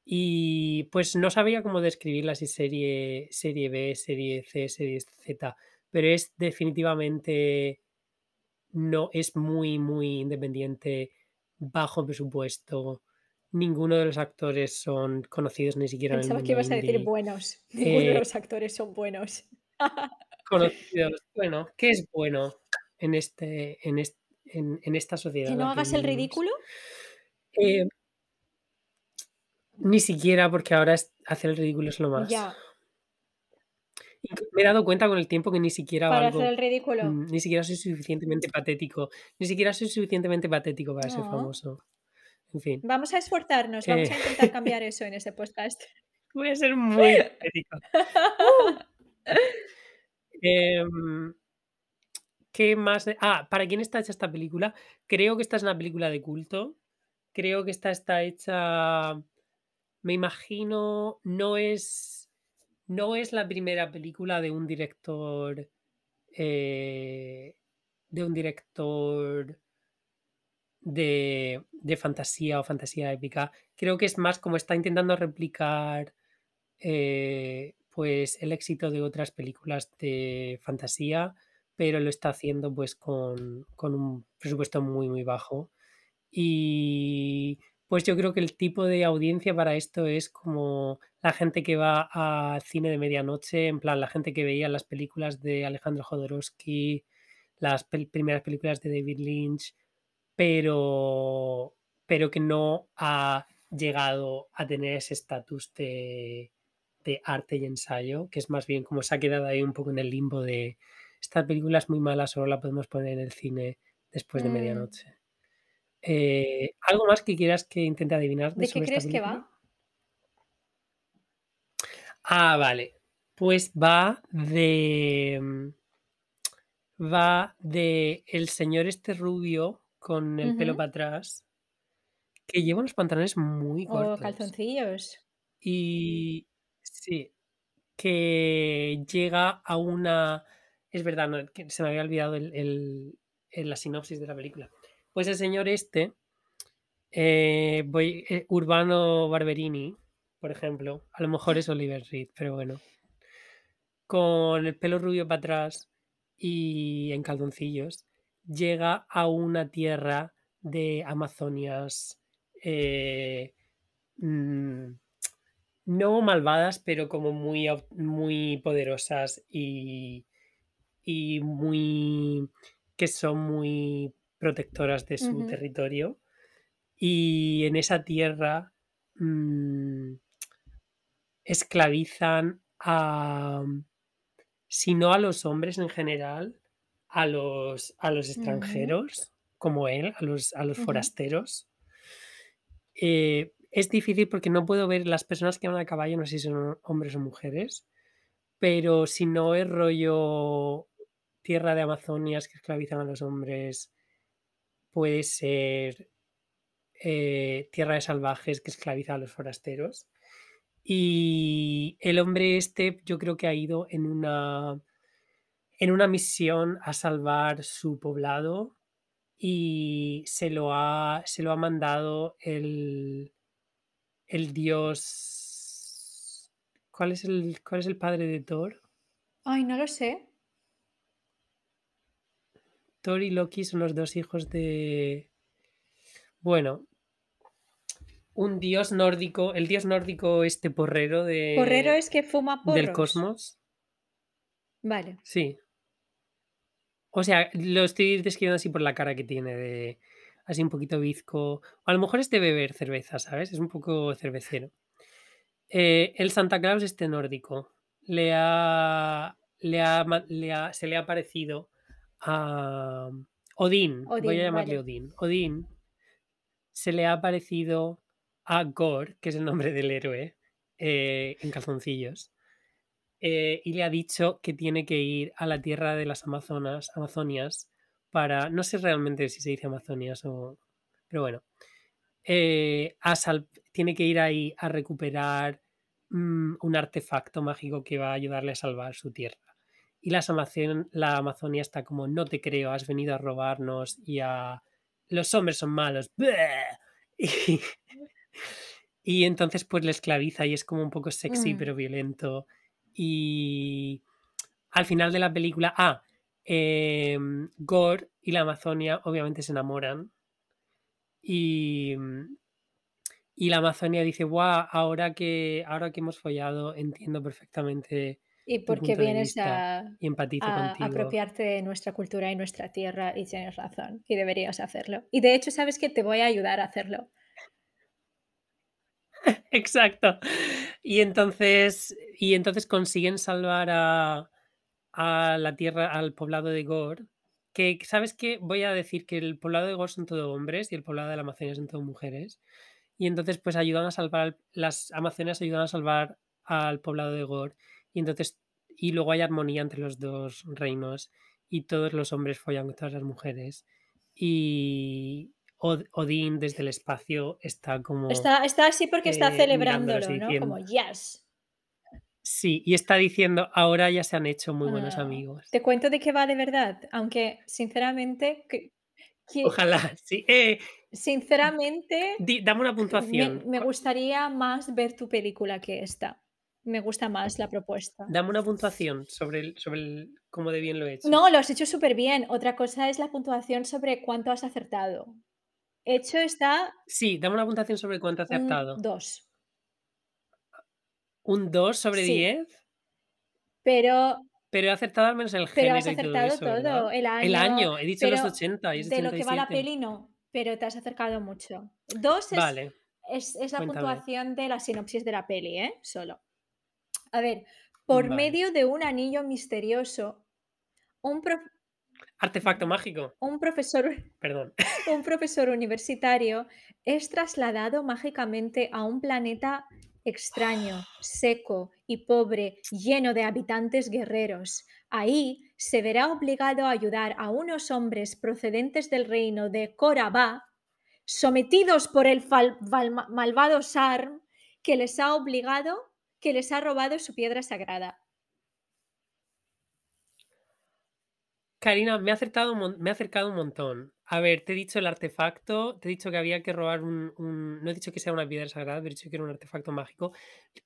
Y, pues, no sabía cómo describirla, si serie serie B, serie C, serie Z, pero es definitivamente no, es muy, muy independiente, bajo presupuesto. Ninguno de los actores son conocidos ni siquiera en el Pensaba que mundo ibas a decir indie. buenos. Ninguno de Eh los actores son buenos. Conocidos. [laughs] Bueno, ¿qué es bueno en este en es en en esta sociedad ¿Que no que hagas el ridículo? Eh Ni siquiera, porque ahora es hacer el ridículo es lo más. Ya. Me he dado cuenta con el tiempo que ni siquiera ¿Para hacer el ridículo? mm, ni siquiera soy suficientemente patético, ni siquiera soy suficientemente patético para ser famoso. En fin. Vamos a esforzarnos, Eh vamos a intentar [laughs] cambiar eso en este podcast. Voy a ser muy. [laughs] Em, ¿qué más? Ah, ¿para quién está hecha esta película? Creo que esta es una película de culto. Creo que esta está hecha me imagino, no es no es la primera película de un director, eh, de un director de de fantasía o fantasía épica. Creo que es más como está intentando replicar, eh, pues, el éxito de otras películas de fantasía, pero lo está haciendo, pues, con con un presupuesto muy, muy bajo. Y, pues, yo creo que el tipo de audiencia para esto es como la gente que va al cine de medianoche, en plan, la gente que veía las películas de Alejandro Jodorowsky, las primeras películas de David Lynch, pero pero que no ha llegado a tener ese estatus de de arte y ensayo, que es más bien como se ha quedado ahí un poco en el limbo de esta película es muy mala, solo la podemos poner en el cine después de Mm. medianoche. Eh, ¿algo más que quieras que intente adivinar de ¿De qué crees que va? Ah, vale. Pues va de. mm, Va de el señor este rubio con el pelo para atrás. Que lleva unos pantalones muy O cortos. calzoncillos. Y sí, que llega a una. Es verdad, no, que se me había olvidado el, el- el- la sinopsis de la película. Pues el señor este, eh, voy, eh, Urbano Barberini, por ejemplo, a lo mejor es Oliver Reed, pero bueno, con el pelo rubio para atrás y en calzoncillos, llega a una tierra de Amazonias eh, mm, no malvadas, pero como muy, muy poderosas y, y muy que son muy protectoras de su territorio. Y en esa tierra mm, esclavizan a, si no a los hombres en general, a los, a los extranjeros, como él, a los, a los Ujú. forasteros. Eh, es difícil porque no puedo ver las personas que van a caballo, no sé si son hombres o mujeres, pero si no es rollo tierra de Amazonias que esclavizan a los hombres, puede ser eh, tierra de salvajes que esclaviza a los forasteros. Y el hombre este yo creo que ha ido en una, en una misión a salvar su poblado y se lo ha, se lo ha mandado el, el dios... ¿Cuál es el, ¿Cuál es el padre de Thor? Ay, no lo sé. Thor y Loki son los dos hijos de... Bueno, un dios nórdico, el dios nórdico este porrero de... Porrero es que fuma del porros. cosmos. Vale. Sí. O sea, lo estoy describiendo así por la cara que tiene, de así un poquito bizco. O a lo mejor es de beber cerveza, ¿sabes? Es un poco cervecero. Eh, el Santa Claus este nórdico le ha, le ha, le ha- se le ha parecido a Odín, voy a llamarle vale. Odín. Odín se le ha parecido a Gore, que es el nombre del héroe, eh, en calzoncillos, eh, y le ha dicho que tiene que ir a la tierra de las Amazonas, Amazonias, para, no sé realmente si se dice Amazonias o, pero bueno, eh, a sal- tiene que ir ahí a recuperar mm, un artefacto mágico que va a ayudarle a salvar su tierra. Y las Amazon- la Amazonia está como, no te creo, has venido a robarnos y a... Los hombres son malos. [laughs] Y, y entonces pues le esclaviza y es como un poco sexy Mm. pero violento. Y al final de la película, ah, em, Gore y la Amazonia obviamente se enamoran. Y, y la Amazonia dice, guau, ahora que, ahora que hemos follado, entiendo perfectamente Y porque vienes a, y a apropiarte de nuestra cultura y nuestra tierra y tienes razón y deberías hacerlo. Y de hecho, ¿sabes que Te voy a ayudar a hacerlo. [laughs] Exacto. Y entonces, y entonces consiguen salvar a, a la tierra, al poblado de Gore. Que, ¿sabes qué? Voy a decir que el poblado de Gore son todo hombres y el poblado de la Amazonia son todo mujeres. Y entonces, pues ayudan a salvar, al- las Amazonas ayudan a salvar al poblado de Gore. Y entonces, y luego hay armonía entre los dos reinos. Y todos los hombres follan con todas las mujeres. Y Od- Odín desde el espacio está como Está, está así porque está eh, celebrándolo, ¿no? diciendo, Como, yes. sí, y está diciendo, ahora ya se han hecho muy buenos Ah, amigos. te cuento de qué va de verdad, aunque sinceramente, que, que- Ojalá, sí. Eh, sinceramente di- dame una me, puntuación. me Cu- gustaría más ver tu película que esta. Me gusta más la propuesta. Dame una puntuación sobre, el, sobre el, cómo de bien lo he hecho. No, lo has hecho súper bien. Otra cosa es la puntuación sobre cuánto has acertado. Hecho está Sí, dame una puntuación sobre cuánto he un acertado. 2. ¿Un 2 sobre Sí. 10? Pero, Pero he acertado al menos el pero has género y todo acertado eso, ¿verdad? todo. El año. El año, he dicho los pero 80 y es de lo que va la 87. peli, no. Pero te has acercado mucho. 2 es, Vale, es, es la cuéntame. puntuación de la sinopsis de la peli, ¿eh? Solo. A ver, por Vale. medio de un anillo misterioso, un, prof- Artefacto mágico. un profesor [laughs] Perdón. un profesor universitario es trasladado mágicamente a un planeta extraño, seco y pobre, lleno de habitantes guerreros. Ahí se verá obligado a ayudar a unos hombres procedentes del reino de Corabá, sometidos por el malvado Sarm, que les ha obligado, que les ha robado su piedra sagrada. Karina, me ha acertado un mon- me ha acercado un montón. A ver, te he dicho el artefacto, te he dicho que había que robar un, un- No he dicho que sea una piedra sagrada, te he dicho que era un artefacto mágico.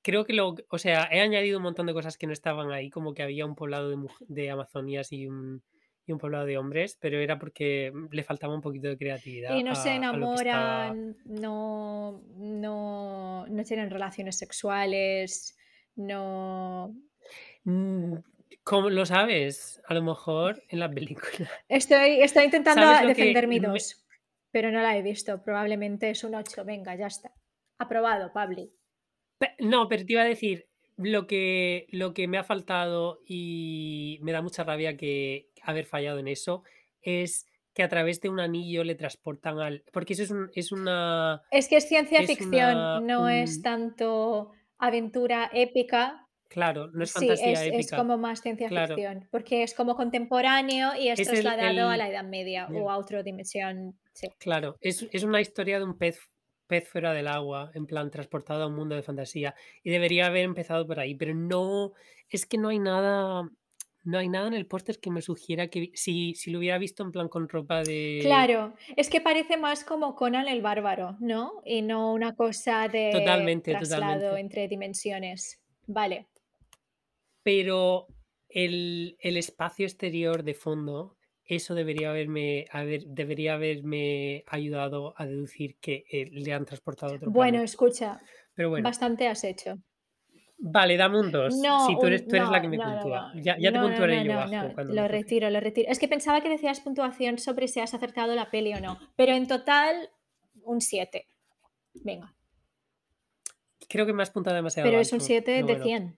Creo que lo... O sea, he añadido un montón de cosas que no estaban ahí, como que había un poblado de, muj- de Amazonías y un, y un poblado de hombres, pero era porque le faltaba un poquito de creatividad Y no se a, a lo que estaba... enamoran, no, no, no tienen relaciones sexuales, no... Mm, ¿Cómo lo sabes? A lo mejor en la película. [laughs] Estoy, estoy intentando ¿Sabes lo que defender mi me- 2, pero no la he visto. Probablemente es un 8. Venga, ya está. Aprobado, Pabli. Pe- No, pero te iba a decir, lo que, lo que me ha faltado y me da mucha rabia que haber fallado en eso es que a través de un anillo le transportan al... Porque eso es, un- es una... Es que es ciencia Es ficción, una- no es tanto aventura épica. Claro, no es sí, fantasía es, es épica. como más ciencia Claro. ficción, porque es como contemporáneo y es, Es el- trasladado a el- la Edad Media o a otra dimensión. Sí. Claro, es, es una historia de un pez, pez fuera del agua, en plan transportado a un mundo de fantasía. Y debería haber empezado por ahí, pero no, es que no hay nada, no hay nada en el póster que me sugiera que si, si lo hubiera visto en plan con ropa de... Claro, es que parece más como Conan el Bárbaro, ¿no? Y no una cosa de Totalmente, traslado totalmente. entre dimensiones. Vale. Pero el, el espacio exterior de fondo, eso debería haberme, haber, debería haberme ayudado a deducir que eh, le han transportado a otro Bueno, planeta. escucha, Pero bueno, bastante has hecho. vale, dame un 2. No, si tú eres, tú eres la que me no, puntúa. Ya, ya te puntuaré yo bajo cuando Lo retiro, lo retiro. Es que pensaba que decías puntuación sobre si has acertado la peli o no, pero en total un 7. Venga, Creo que me has puntado demasiado pero es un alto, 7 pero de bueno. 100.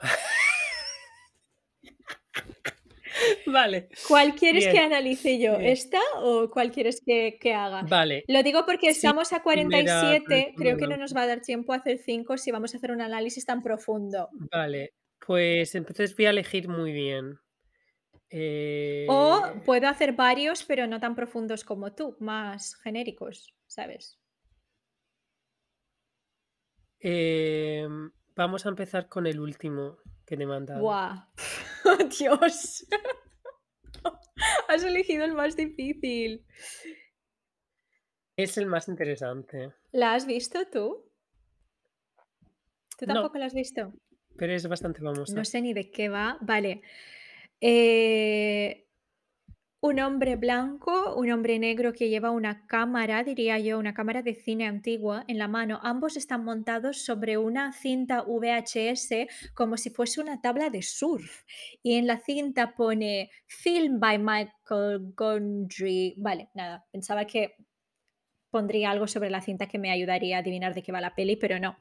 [laughs] Vale, ¿Cuál quieres que analice yo? bien. ¿Esta o cuál quieres que, que haga? vale. Lo digo porque Sí, estamos a primera 47, creo que no nos va a dar tiempo a hacer 5 si vamos a hacer un análisis tan profundo. Vale, pues entonces voy a elegir muy bien. O Eh, puedo hacer varios, pero no tan profundos como tú, más genéricos, ¿sabes? em, vamos a empezar con el último que te he mandado. ¡Guau! ¡Oh, [laughs] Dios! [laughs] Has elegido el más difícil. Es el más interesante, ¿La has visto tú? ¿Tú No. tampoco la has visto? pero es bastante famosa. No sé ni de qué va. Vale. Eh, un hombre blanco, un hombre negro que lleva una cámara, diría yo, una cámara de cine antigua en la mano. Ambos están montados sobre una cinta VHS como si fuese una tabla de surf. Y en la cinta pone Film by Michael Gondry. Vale, nada, pensaba que pondría algo sobre la cinta que me ayudaría a adivinar de qué va la peli, pero no.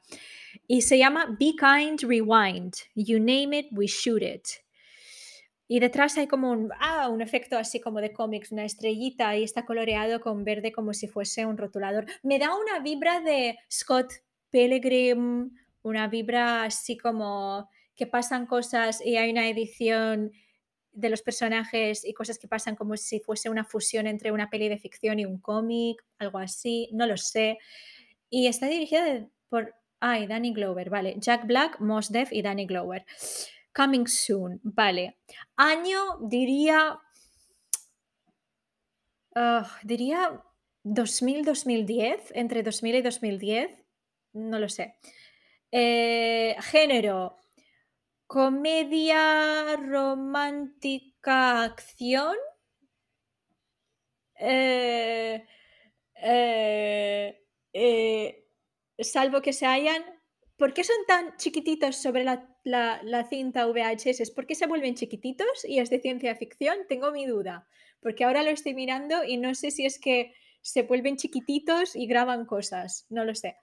Y se llama Be Kind Rewind. You name it, we shoot it. Y detrás hay como un, ah, un efecto así como de cómics, una estrellita y está coloreado con verde como si fuese un rotulador. Me da una vibra de Scott Pilgrim, una vibra así como que pasan cosas y hay una edición de los personajes y cosas que pasan como si fuese una fusión entre una peli de ficción y un cómic, algo así, no lo sé. Y está dirigida por, ay, Danny Glover, vale, Jack Black, Mos Def y Danny Glover. Coming soon, vale. Año diría, ah, diría 2000-2010, entre 2000 y 2010, no lo sé. Eh, género, comedia romántica acción. Eh, eh, salvo que se hayan... ¿Por qué son tan chiquititos sobre la, la- la cinta VHS? ¿Por qué se vuelven chiquititos y es de ciencia ficción? Tengo mi duda. Porque ahora lo estoy mirando y no sé si es que se vuelven chiquititos y graban cosas. No lo sé.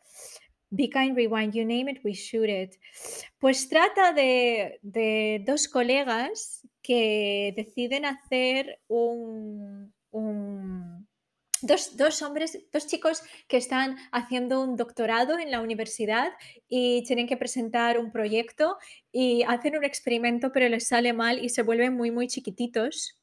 Be kind, rewind, you name it, we shoot it. Pues trata de, de dos colegas que deciden hacer un, un- dos, dos hombres, dos chicos que están haciendo un doctorado en la universidad y tienen que presentar un proyecto y hacen un experimento pero les sale mal y se vuelven muy, muy chiquititos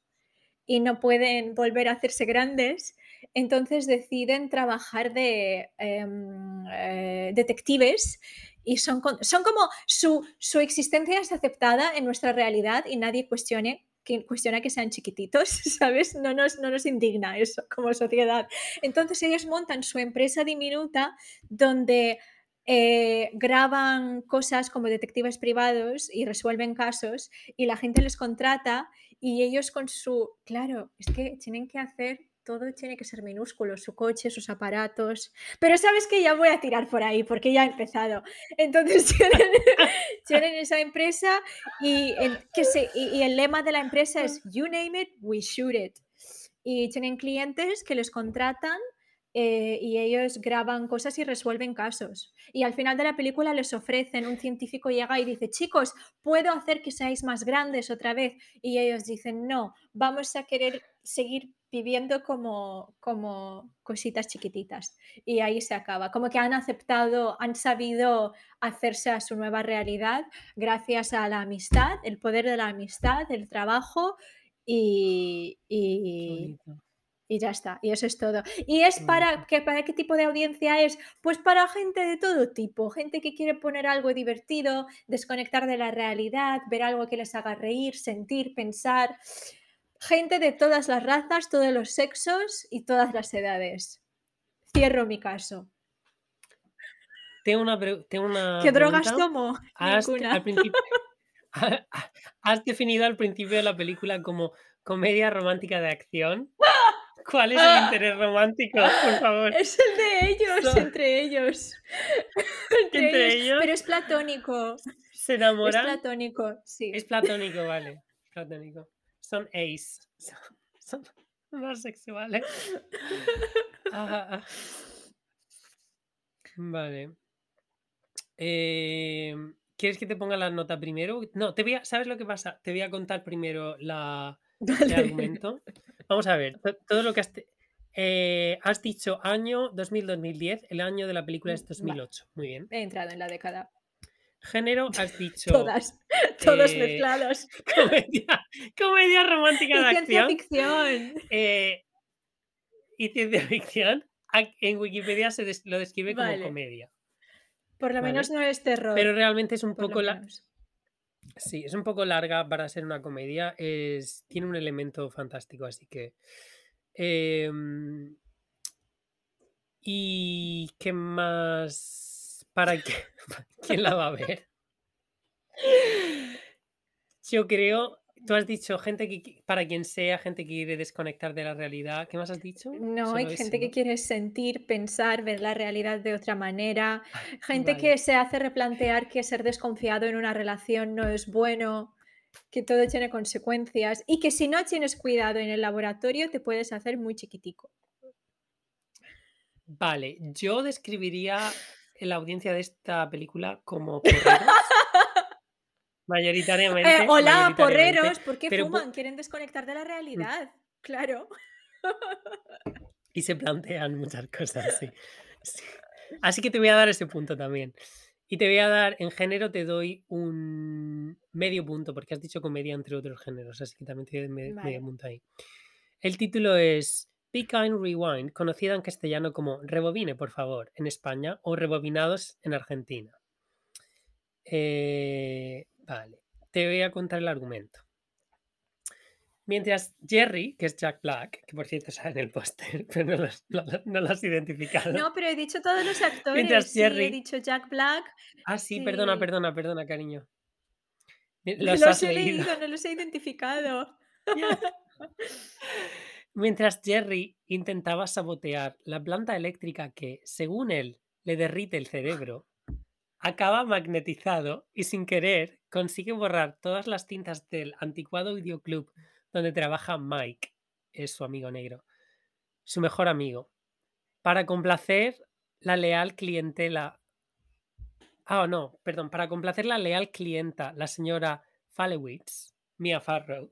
y no pueden volver a hacerse grandes. Entonces deciden trabajar de em, eh, detectives y son, son como su, su existencia es aceptada en nuestra realidad y nadie cuestione, que, cuestiona que sean chiquititos, [laughs] ¿sabes? No nos, no nos indigna eso como sociedad. Entonces ellos montan su empresa diminuta donde eh, graban cosas como detectives privados y resuelven casos y la gente les contrata y ellos con su, claro, es que tienen que hacer, todo tiene que ser minúsculo, su coche, sus aparatos, pero sabes que ya voy a tirar por ahí porque ya he empezado. Entonces [laughs] tienen, esa empresa y, en- que se, y el lema de la empresa es You name it, we shoot it. Y tienen clientes que les contratan eh, y ellos graban cosas y resuelven casos. Y al final de la película les ofrecen, un científico llega y dice, chicos, puedo hacer que seáis más grandes otra vez. Y ellos dicen, no, vamos a querer seguir viviendo como, como cositas chiquititas. Y ahí se acaba. Como que han aceptado, han sabido hacerse a su nueva realidad gracias a la amistad, el poder de la amistad, el trabajo y, y, ya está, y eso es todo. ¿Y es para qué, para qué tipo de audiencia es? Pues para gente de todo tipo, gente que quiere poner algo divertido, desconectar de la realidad, ver algo que les haga reír, sentir, pensar. Gente de todas las razas, todos los sexos y todas las edades. Cierro mi caso. Tengo una, tengo una ¿Qué drogas tomo? Has, Ninguna. al principio, [laughs] has definido al principio de la película como comedia romántica de acción. ¿Cuál es el [laughs] interés romántico? Por favor. Es el de ellos, So- entre ellos. [laughs] entre, Entre ellos. ellos Pero es platónico. se Es enamoran. platónico, sí. Es platónico, vale. Platónico. Son ace. [laughs] Son, son asexuales. Ah, ah. Vale. Eh, ¿Quieres que te ponga la nota primero? No, te voy a, ¿sabes lo que pasa? Te voy a contar primero la, [laughs] el Dale. argumento. Vamos a ver, to- todo lo que has, eh, has dicho año 2000-2010, el año de la película es Mm, 2008. Muy bien. He entrado en la década. Género, has dicho Todas. Todos eh, mezclados. [laughs] comedia, comedia romántica Y de ciencia acción. ficción. eh, y ciencia ficción. En Wikipedia se des- lo describe como comedia. Por lo Vale. menos no es terror. Pero realmente es un por poco la. Sí, es un poco larga para ser una comedia. Es, tiene un elemento fantástico, así que. em, ¿Y qué más? ¿Para qué? [laughs] ¿Quién la va a ver? Yo creo. Tú has dicho gente que para quien sea, gente que quiere desconectar de la realidad. ¿Qué más has dicho? No, Solo hay ese, gente que quiere sentir, pensar, ver la realidad de otra manera. Gente Vale. que se hace replantear que ser desconfiado en una relación no es bueno, que todo tiene consecuencias y que si no tienes cuidado en el laboratorio te puedes hacer muy chiquitico. Vale, yo describiría la audiencia de esta película como porreros. [laughs] mayoritariamente. Eh, hola, mayoritariamente. porreros, ¿por qué pero fuman? Quieren desconectar de la realidad. Claro. Y se plantean muchas cosas, sí. Sí. Así que te voy a dar ese punto también. Y te voy a dar, en género te doy un medio punto, porque has dicho comedia entre otros géneros, así que también te doy me- Vale. medio punto ahí. El título es Kind Rewind, conocida en castellano como Rebobine, por favor, en España, o Rebobinados en Argentina. Eh, vale, te voy a contar el argumento. Mientras Jerry, que es Jack Black, que por cierto sale en el póster, [laughs] pero no lo, has- no lo- no lo has identificado. No, pero he dicho todos los actores. Mientras Sí, he Jerry- dicho Jack Black. Ah, sí, perdona, Sí. perdona, perdona, cariño. [laughs] Los, Los he leído. leído, no los he identificado. [laughs] Mientras Jerry intentaba sabotear la planta eléctrica que, según él, le derrite el cerebro, acaba magnetizado y sin querer consigue borrar todas las tintas del anticuado videoclub donde trabaja Mike, es su amigo negro, su mejor amigo, para complacer la leal clientela. Ah, no, perdón, para complacer la leal clienta, la señora Falewitz, Mia Farrow.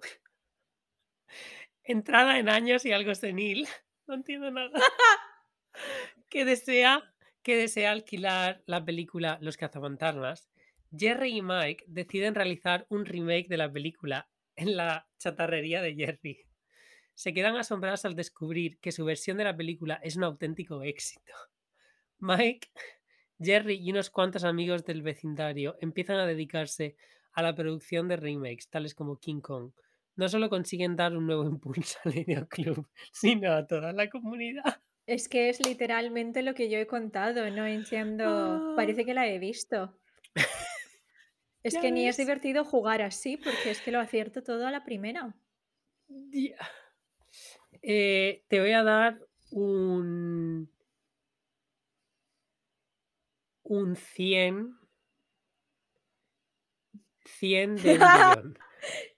Entrada en años y algo senil, [laughs] No entiendo nada. [laughs] que desea que desea alquilar la película Los cazafantasmas, Jerry y Mike deciden realizar un remake de la película en la chatarrería de Jerry. Se quedan asombrados al descubrir que su versión de la película es un auténtico éxito. Mike, Jerry y unos cuantos amigos del vecindario empiezan a dedicarse a la producción de remakes, tales como King Kong. No solo consiguen dar un nuevo [laughs] impulso al videoclub, sino a toda la comunidad. Es que es literalmente lo que yo he contado, no entiendo. Parece que la he visto. [laughs] Es que ni es divertido jugar así, porque es que lo acierto todo a la primera. Eh, te voy a dar un. Un 100. 100 de un [laughs] billón.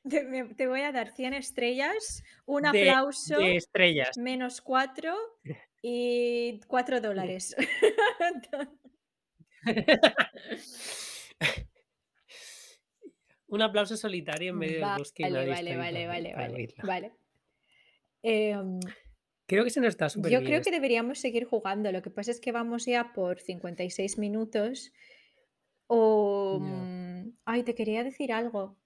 Te, voy a dar 100 estrellas, un De, aplauso, de estrellas. menos 4 [laughs] y 4 dólares. [laughs] un aplauso solitario en medio del bosque. Vale, vale, vale, vale, para vale, vale. Em, Creo que se nos está súper yo bien. creo que deberíamos seguir jugando. Lo que pasa es que vamos ya por 56 minutos. O. Ay, te quería decir algo.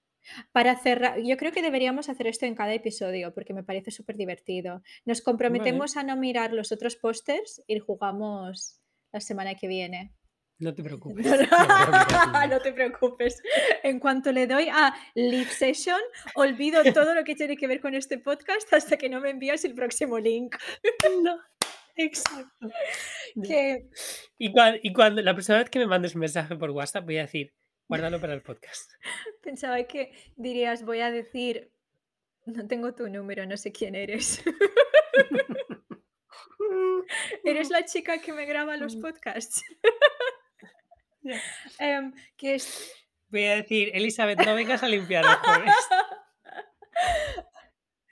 Para cerrar, yo creo que deberíamos hacer esto en cada episodio porque me parece súper divertido. Nos comprometemos a no mirar los otros pósters y jugamos la semana que viene. No te preocupes. [laughs] No, no voy a mirar ninguno. no te preocupes. En cuanto le doy a Live Session, olvido [laughs] todo lo que tiene que ver con este podcast hasta que no me envías el próximo link. No, exacto. Ya. [laughs] Que Y, cuan- y cuando la próxima vez que me mandes un mensaje por WhatsApp, voy a decir, guárdalo para el podcast. [laughs] pensaba que dirías, voy a decir, no tengo tu número, no sé quién eres. [laughs] Eres la chica que me graba los Mm. podcasts. [laughs] Em, que es... Voy a decir, Elizabeth, no vengas a limpiar el jueves.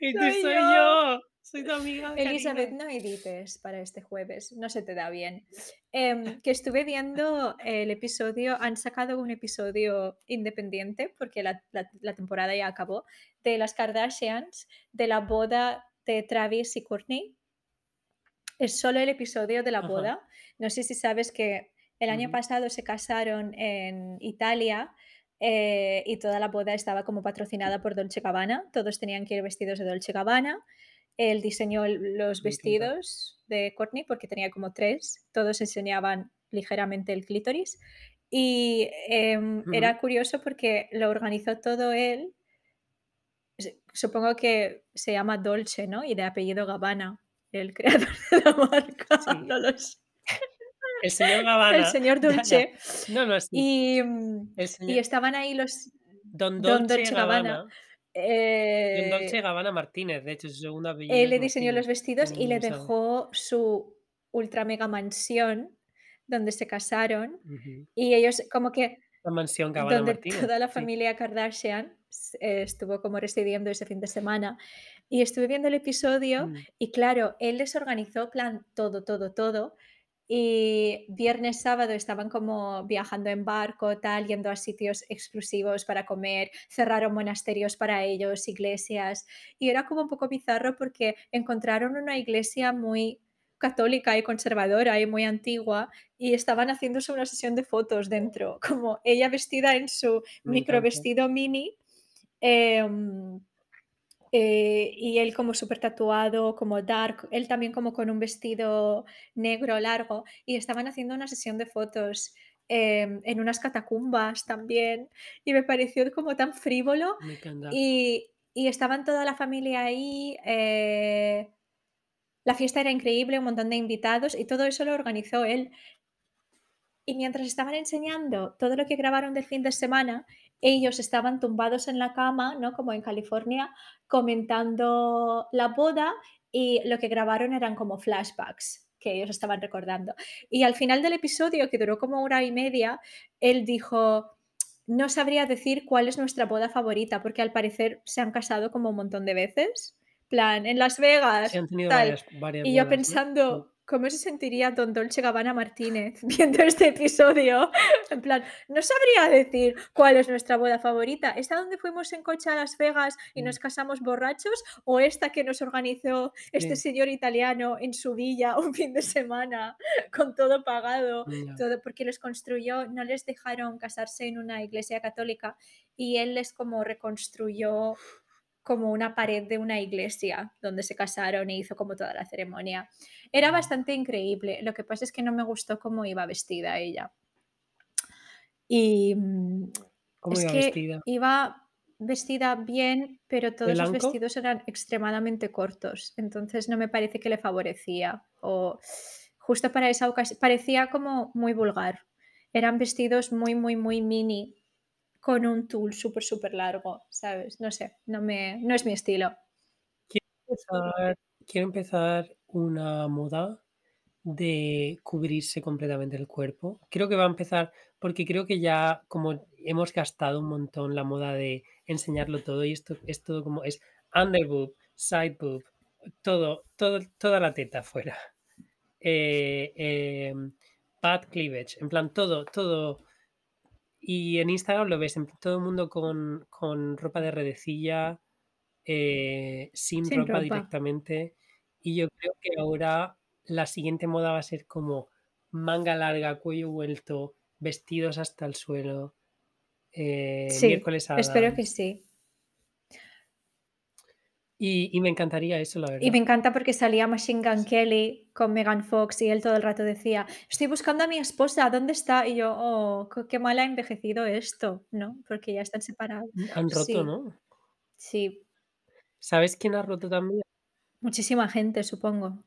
Y tú Soy soy yo. yo. Soy tu amiga. [laughs] Elizabeth, no edites para este jueves, no se te da bien. Em, que estuve viendo el episodio, han sacado un episodio independiente, porque la, la- la temporada ya acabó, de las Kardashians, de la boda de Travis y Courtney. Es solo el episodio de la Ajá. boda. No sé si sabes que el año pasado se casaron en Italia eh, y toda la boda estaba como patrocinada por Dolce Gabbana. Todos tenían que ir vestidos de Dolce Gabbana. Él diseñó el- los vestidos de Courtney porque tenía como tres. Todos enseñaban ligeramente el clítoris. Y em, era curioso porque lo organizó todo él. Supongo que se llama Dolce, ¿no? Y de apellido Gabbana, el [laughs] creador de la marca. Sí. No lo sé. El señor Gabbana. El señor. Dolce. No, no, sí. Y, mm, y estaban ahí los Don Don Dolce, Dolce Gabbana. Gabbana. Eh, Dolce Gabbana Martínez, de hecho, su segundo apellido. él le diseñó los vestidos y le dejó su ultra mega mansión donde se casaron. Y ellos como que La mansión Gabbana donde Martínez. toda la sí. familia Kardashian s- eh, estuvo como residiendo ese fin de semana. Y estuve viendo el episodio Mm. y claro, él les organizó plan todo, todo, todo. Y viernes, sábado estaban como viajando en barco, tal, yendo a sitios exclusivos para comer, cerraron monasterios para ellos, iglesias. Y era como un poco bizarro porque encontraron una iglesia muy católica y conservadora y muy antigua y estaban haciéndose una sesión de fotos dentro, como ella vestida en su micro vestido mini em, eh, y él como súper tatuado, como dark, él también como con un vestido negro largo y estaban haciendo una sesión de fotos em, en unas catacumbas también y me pareció como tan frívolo Me encanta. y, y estaban toda la familia ahí. eh, la fiesta era increíble, un montón de invitados y todo eso lo organizó él. Y mientras estaban enseñando todo lo que grabaron del fin de semana, ellos estaban tumbados en la cama, ¿no? Como en California, comentando la boda y lo que grabaron eran como flashbacks que ellos estaban recordando. Y al final del episodio, que duró como hora y media, él dijo, no sabría decir cuál es nuestra boda favorita, porque al parecer se han casado como un montón de veces. Plan, en Las Vegas, Sí, han tenido tal. varias, varias Y yo bodas, ¿no? ¿Cómo se sentiría don Dolce Gabbana Martínez [laughs] viendo este episodio? En plan, no sabría decir cuál es nuestra boda favorita. ¿Esta donde fuimos en coche a Las Vegas y Mm. nos casamos borrachos? ¿O esta que nos organizó este Sí. señor italiano en su villa [laughs] un fin de semana con todo pagado? Todo porque los construyó, no les dejaron casarse en una iglesia católica y él les como reconstruyó como una pared de una iglesia donde se casaron y hizo como toda la ceremonia. Era bastante increíble. Lo que pasa es que no me gustó cómo iba vestida ella. Y mm, ¿Cómo es iba que vestida? iba vestida bien, pero ¿De todos blanco? vestidos eran extremadamente cortos, entonces no me parece que le favorecía. O justo para esa ocasión, parecía como muy vulgar. Eran vestidos muy, muy, muy mini con un tul súper, súper largo, ¿sabes? No sé, no, me, no es mi estilo. Quiero empezar, una moda de cubrirse completamente el cuerpo. Creo que va a empezar porque creo que ya como hemos gastado un montón la moda de enseñarlo todo y esto es todo como es under boob, side boob, todo, todo, toda la teta fuera. Eh, em, cleavage, en plan todo, todo. Y en Instagram lo ves, en todo el mundo con, con ropa de redecilla, eh, sin, Sin ropa, ropa. directamente. Y yo creo que ahora la siguiente moda va a ser como manga larga, cuello vuelto, vestidos hasta el suelo. eh, Sí, miércoles espero que sí. Y, y me encantaría eso, la Y me verdad. encanta porque salía Machine Gun Kelly con Megan Fox y él todo el rato decía, estoy buscando a mi esposa, ¿dónde está? Y yo, oh, qué- mal ha envejecido esto, ¿no? Porque ya están separados. Han roto, Sí, ¿no? sí, ¿Sabes quién ha roto también? muchísima gente, supongo.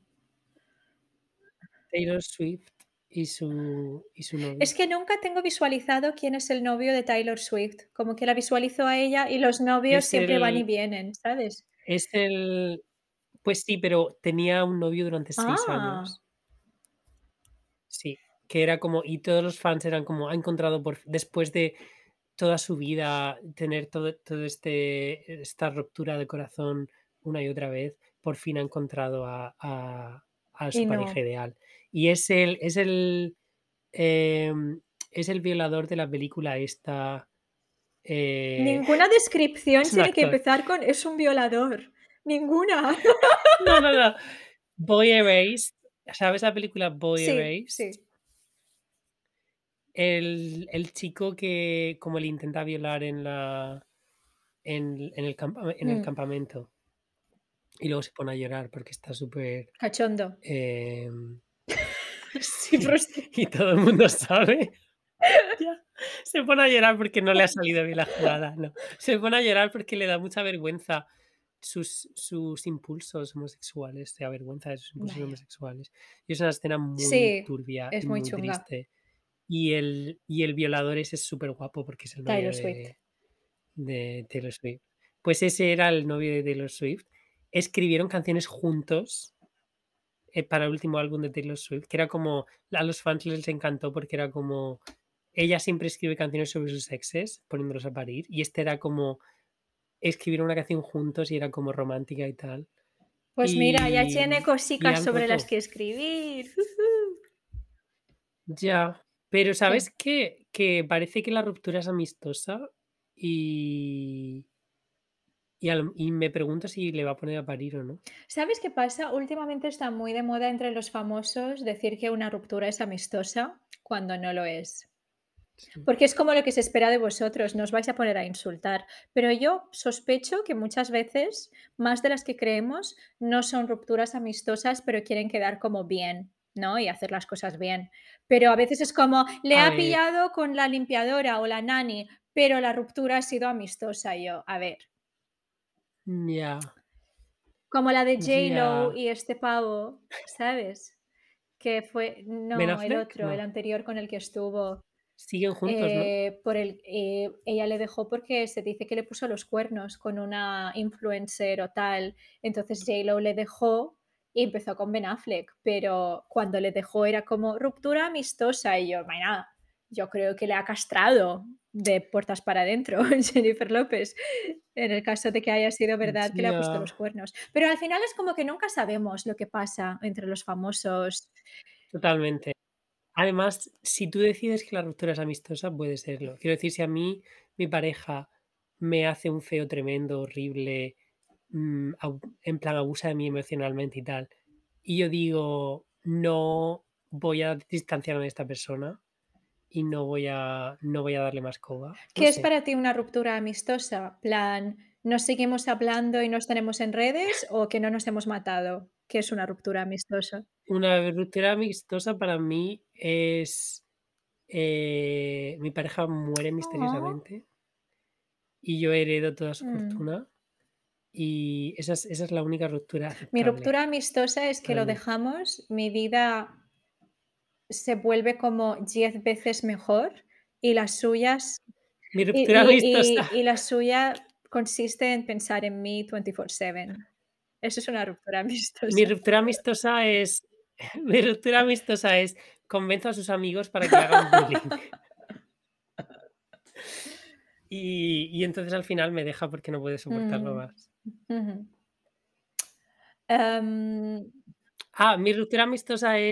Taylor Swift y su, y su novio. Es que nunca tengo visualizado quién es el novio de Taylor Swift. Como que la visualizo a ella y los novios Es siempre van y vienen, ¿sabes? Es el, pues sí, pero tenía un novio durante seis Ah, años. Sí, que era como, y todos los fans eran como, ha encontrado por, después de toda su vida tener todo, todo este, esta ruptura de corazón una y otra vez, por fin ha encontrado a, a- a su pareja no. ideal. Y es el, es el, em, es el violador de la película esta. Eh, Ninguna descripción tiene que empezar con es un violador. Ninguna. [laughs] No, no, no. Boy Erased. ¿Sabes la película Boy Sí, Erased? sí. El, el chico que como le intenta violar en la en, en el, campa- en el Mm, campamento y luego se pone a llorar porque está súper cachondo. em, [laughs] Sí, [laughs] sí, y todo el mundo sabe. Ya. Se pone a llorar porque no le ha salido bien la jugada, no. Se pone a llorar porque le da mucha vergüenza sus, sus impulsos homosexuales, se avergüenza de sus impulsos Vaya. homosexuales. Y es una escena muy Sí, turbia es y muy muy chunga. triste. Y el, y el violador ese es súper guapo porque es el novio Taylor Swift. de, de Taylor Swift. Pues ese era el novio de Taylor Swift. Escribieron canciones juntos eh, para el último álbum de Taylor Swift, que era como, a los fans les encantó porque era como, ella siempre escribe canciones sobre sus exes, poniéndolos a parir, y este era como, escribieron una canción juntos y era como romántica y tal. Pues mira, ya tiene cositas sobre las que escribir. Ya, pero. ¿sabes qué? Que parece que la ruptura es amistosa y, y, al- y me pregunto si le va a poner a parir o no. ¿Sabes qué pasa? Últimamente está muy de moda entre los famosos decir que una ruptura es amistosa cuando no lo es. Porque es como lo que se espera de vosotros, no os vais a poner a insultar. Pero yo sospecho que muchas veces, más de las que creemos, no son rupturas amistosas, pero quieren quedar como bien, ¿no? Y hacer las cosas bien. Pero a veces es como, le A ha ver, pillado con la limpiadora o la nani, pero la ruptura ha sido amistosa. Y yo, a ver, ya, como la de J-Lo ya. y este pavo, ¿sabes? Que fue, ¿Ben no, el Affleck? otro, el No. anterior con el que estuvo. Siguen juntos, ¿no? Eh, por el, eh, ella le dejó porque se dice que le puso los cuernos con una influencer o tal. Entonces J-Lo le dejó y empezó con Ben Affleck. Pero cuando le dejó era como ruptura amistosa. Y yo, "Maina, yo creo que le ha castrado de puertas para adentro [laughs] Jennifer López, en el caso de que haya sido verdad que le ha puesto los cuernos. Pero al final es como que nunca sabemos lo que pasa entre los famosos. totalmente. Además, si tú decides que la ruptura es amistosa, puede serlo. Quiero decir, si a mí mi pareja me hace un feo tremendo, horrible, mm, en plan abusa de mí emocionalmente y tal, y yo digo, no voy a distanciarme de esta persona y no voy a, no voy a darle más coba. No ¿Qué es sé. para ti una ruptura amistosa? Plan, ¿nos seguimos hablando y nos tenemos en redes o que no nos hemos matado? ¿Qué es una ruptura amistosa? Una ruptura amistosa para mí es eh, mi pareja muere Oh, misteriosamente y yo heredo toda su mm. fortuna y esa es, esa es la única ruptura Mi aceptable ruptura amistosa es que para lo mí. dejamos, mi vida se vuelve como 10 veces mejor y las suyas Mi y, ruptura y- y- amistosa, y la suya consiste en pensar en mí 24/7. Eso es una ruptura mi amistosa. ruptura amistosa es, [laughs] mi ruptura amistosa es convenzo a sus amigos para que hagan bullying [laughs] y, y entonces al final me deja porque no puede soportarlo Mm, más. Em, Ah, mi ruptura amistosa es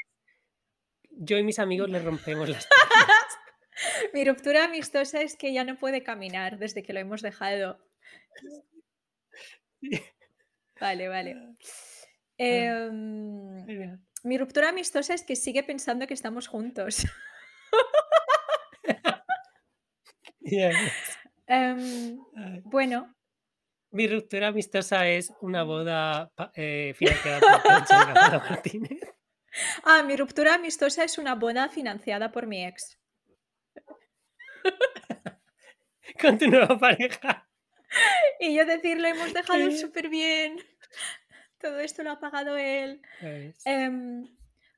yo y mis amigos le rompemos las piernas. [laughs] mi ruptura amistosa es que ya no puede caminar desde que lo hemos dejado. Vale, vale. Genial. Mi ruptura amistosa es que sigue pensando que estamos juntos. [laughs] Ay. bueno, Mi ruptura amistosa es una boda eh, financiada por Concha Martínez. [laughs] ah, mi ruptura amistosa es una boda financiada por mi ex. [laughs] Con tu nueva pareja. Y yo decirle, hemos dejado súper bien. Todo esto lo ha pagado él. Em,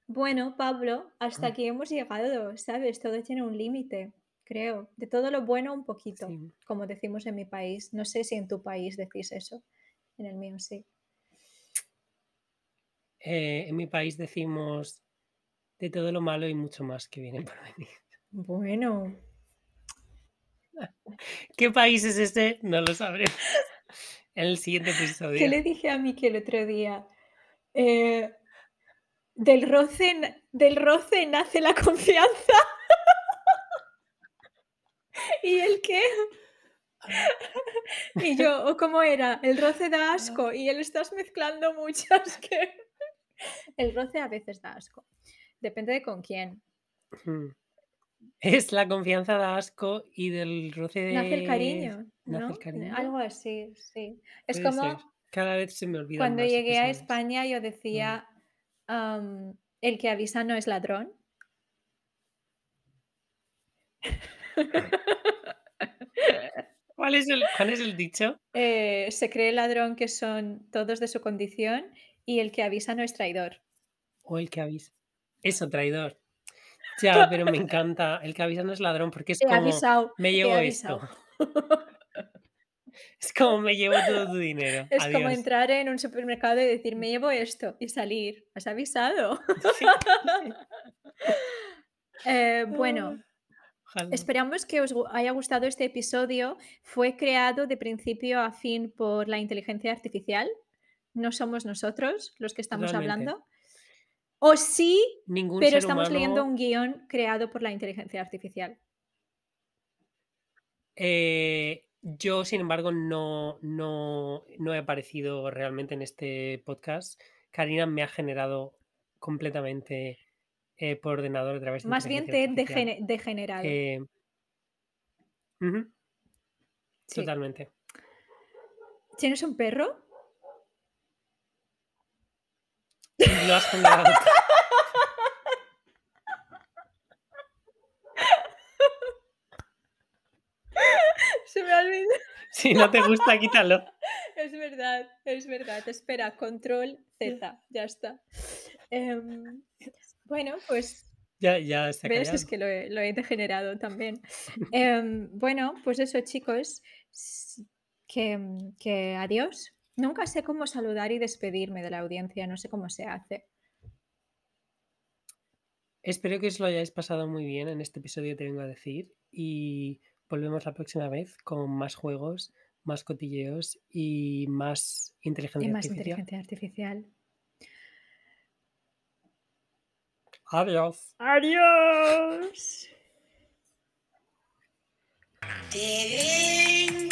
bueno, Pablo, hasta Ah. aquí hemos llegado, ¿sabes? Todo tiene un límite, creo. De todo lo bueno, un poquito, Sí. como decimos en mi país. No sé si en tu país decís eso. En el mío sí. Eh, en mi país decimos de todo lo malo y mucho más que viene por venir. Bueno, [laughs] ¿Qué país es este? No lo sabremos. En el siguiente ¿qué episodio. le dije a Miki el otro día? Eh, del, roce, del roce nace la confianza. [laughs] ¿Y el qué? [laughs] Y yo, ¿o cómo era? El roce da asco y él estás mezclando muchas que... [laughs] El roce a veces da asco. Depende de con quién. Es la confianza da asco y del roce Nace el de... cariño, ¿Nace ¿no? el cariño? Algo así, sí. Es Puede como. Cada vez se me olvidan cuando más llegué a. España yo decía, am, el que avisa no es ladrón. [laughs] ¿Cuál es el, cuál es el dicho? Eh, se cree ladrón que son todos de su condición y el que avisa no es traidor. O el que avisa. Eso, traidor. Ya, [laughs] pero me encanta. El que avisa no es ladrón porque es He como avisado, me llevo esto. [laughs] [laughs] Es como me llevo todo tu dinero. Es como entrar en un supermercado y decir, me llevo esto y salir. ¿Has avisado? Sí. Eh, bueno, Ojalá. esperamos que os haya gustado este episodio. Fue creado de principio a fin por la inteligencia artificial. No somos nosotros los que estamos hablando. O sí, Ningún pero ser estamos leyendo un guion creado por la inteligencia artificial. eh, yo, sin embargo, no, no, no he aparecido realmente en este podcast. Karina me ha generado completamente eh, por ordenador a través de Más bien te he degenerado. Eh, Sí. Totalmente. ¿Tienes un perro? Y lo has tú. Se me ha olvidado. Si no te gusta, quítalo. Es verdad, es verdad. Espera, control Z, ya está. Em, bueno, pues Ya, ya ha ves, callado. es que lo he, lo he degenerado también. Em, bueno, pues eso, chicos, que, que adiós. Nunca sé cómo saludar y despedirme de la audiencia, no sé cómo se hace. Espero que os lo hayáis pasado muy bien en este episodio, te vengo a decir. Y volvemos la próxima vez con más juegos, más cotilleos y más Y inteligencia más artificial. inteligencia artificial. Adiós. Adiós. Te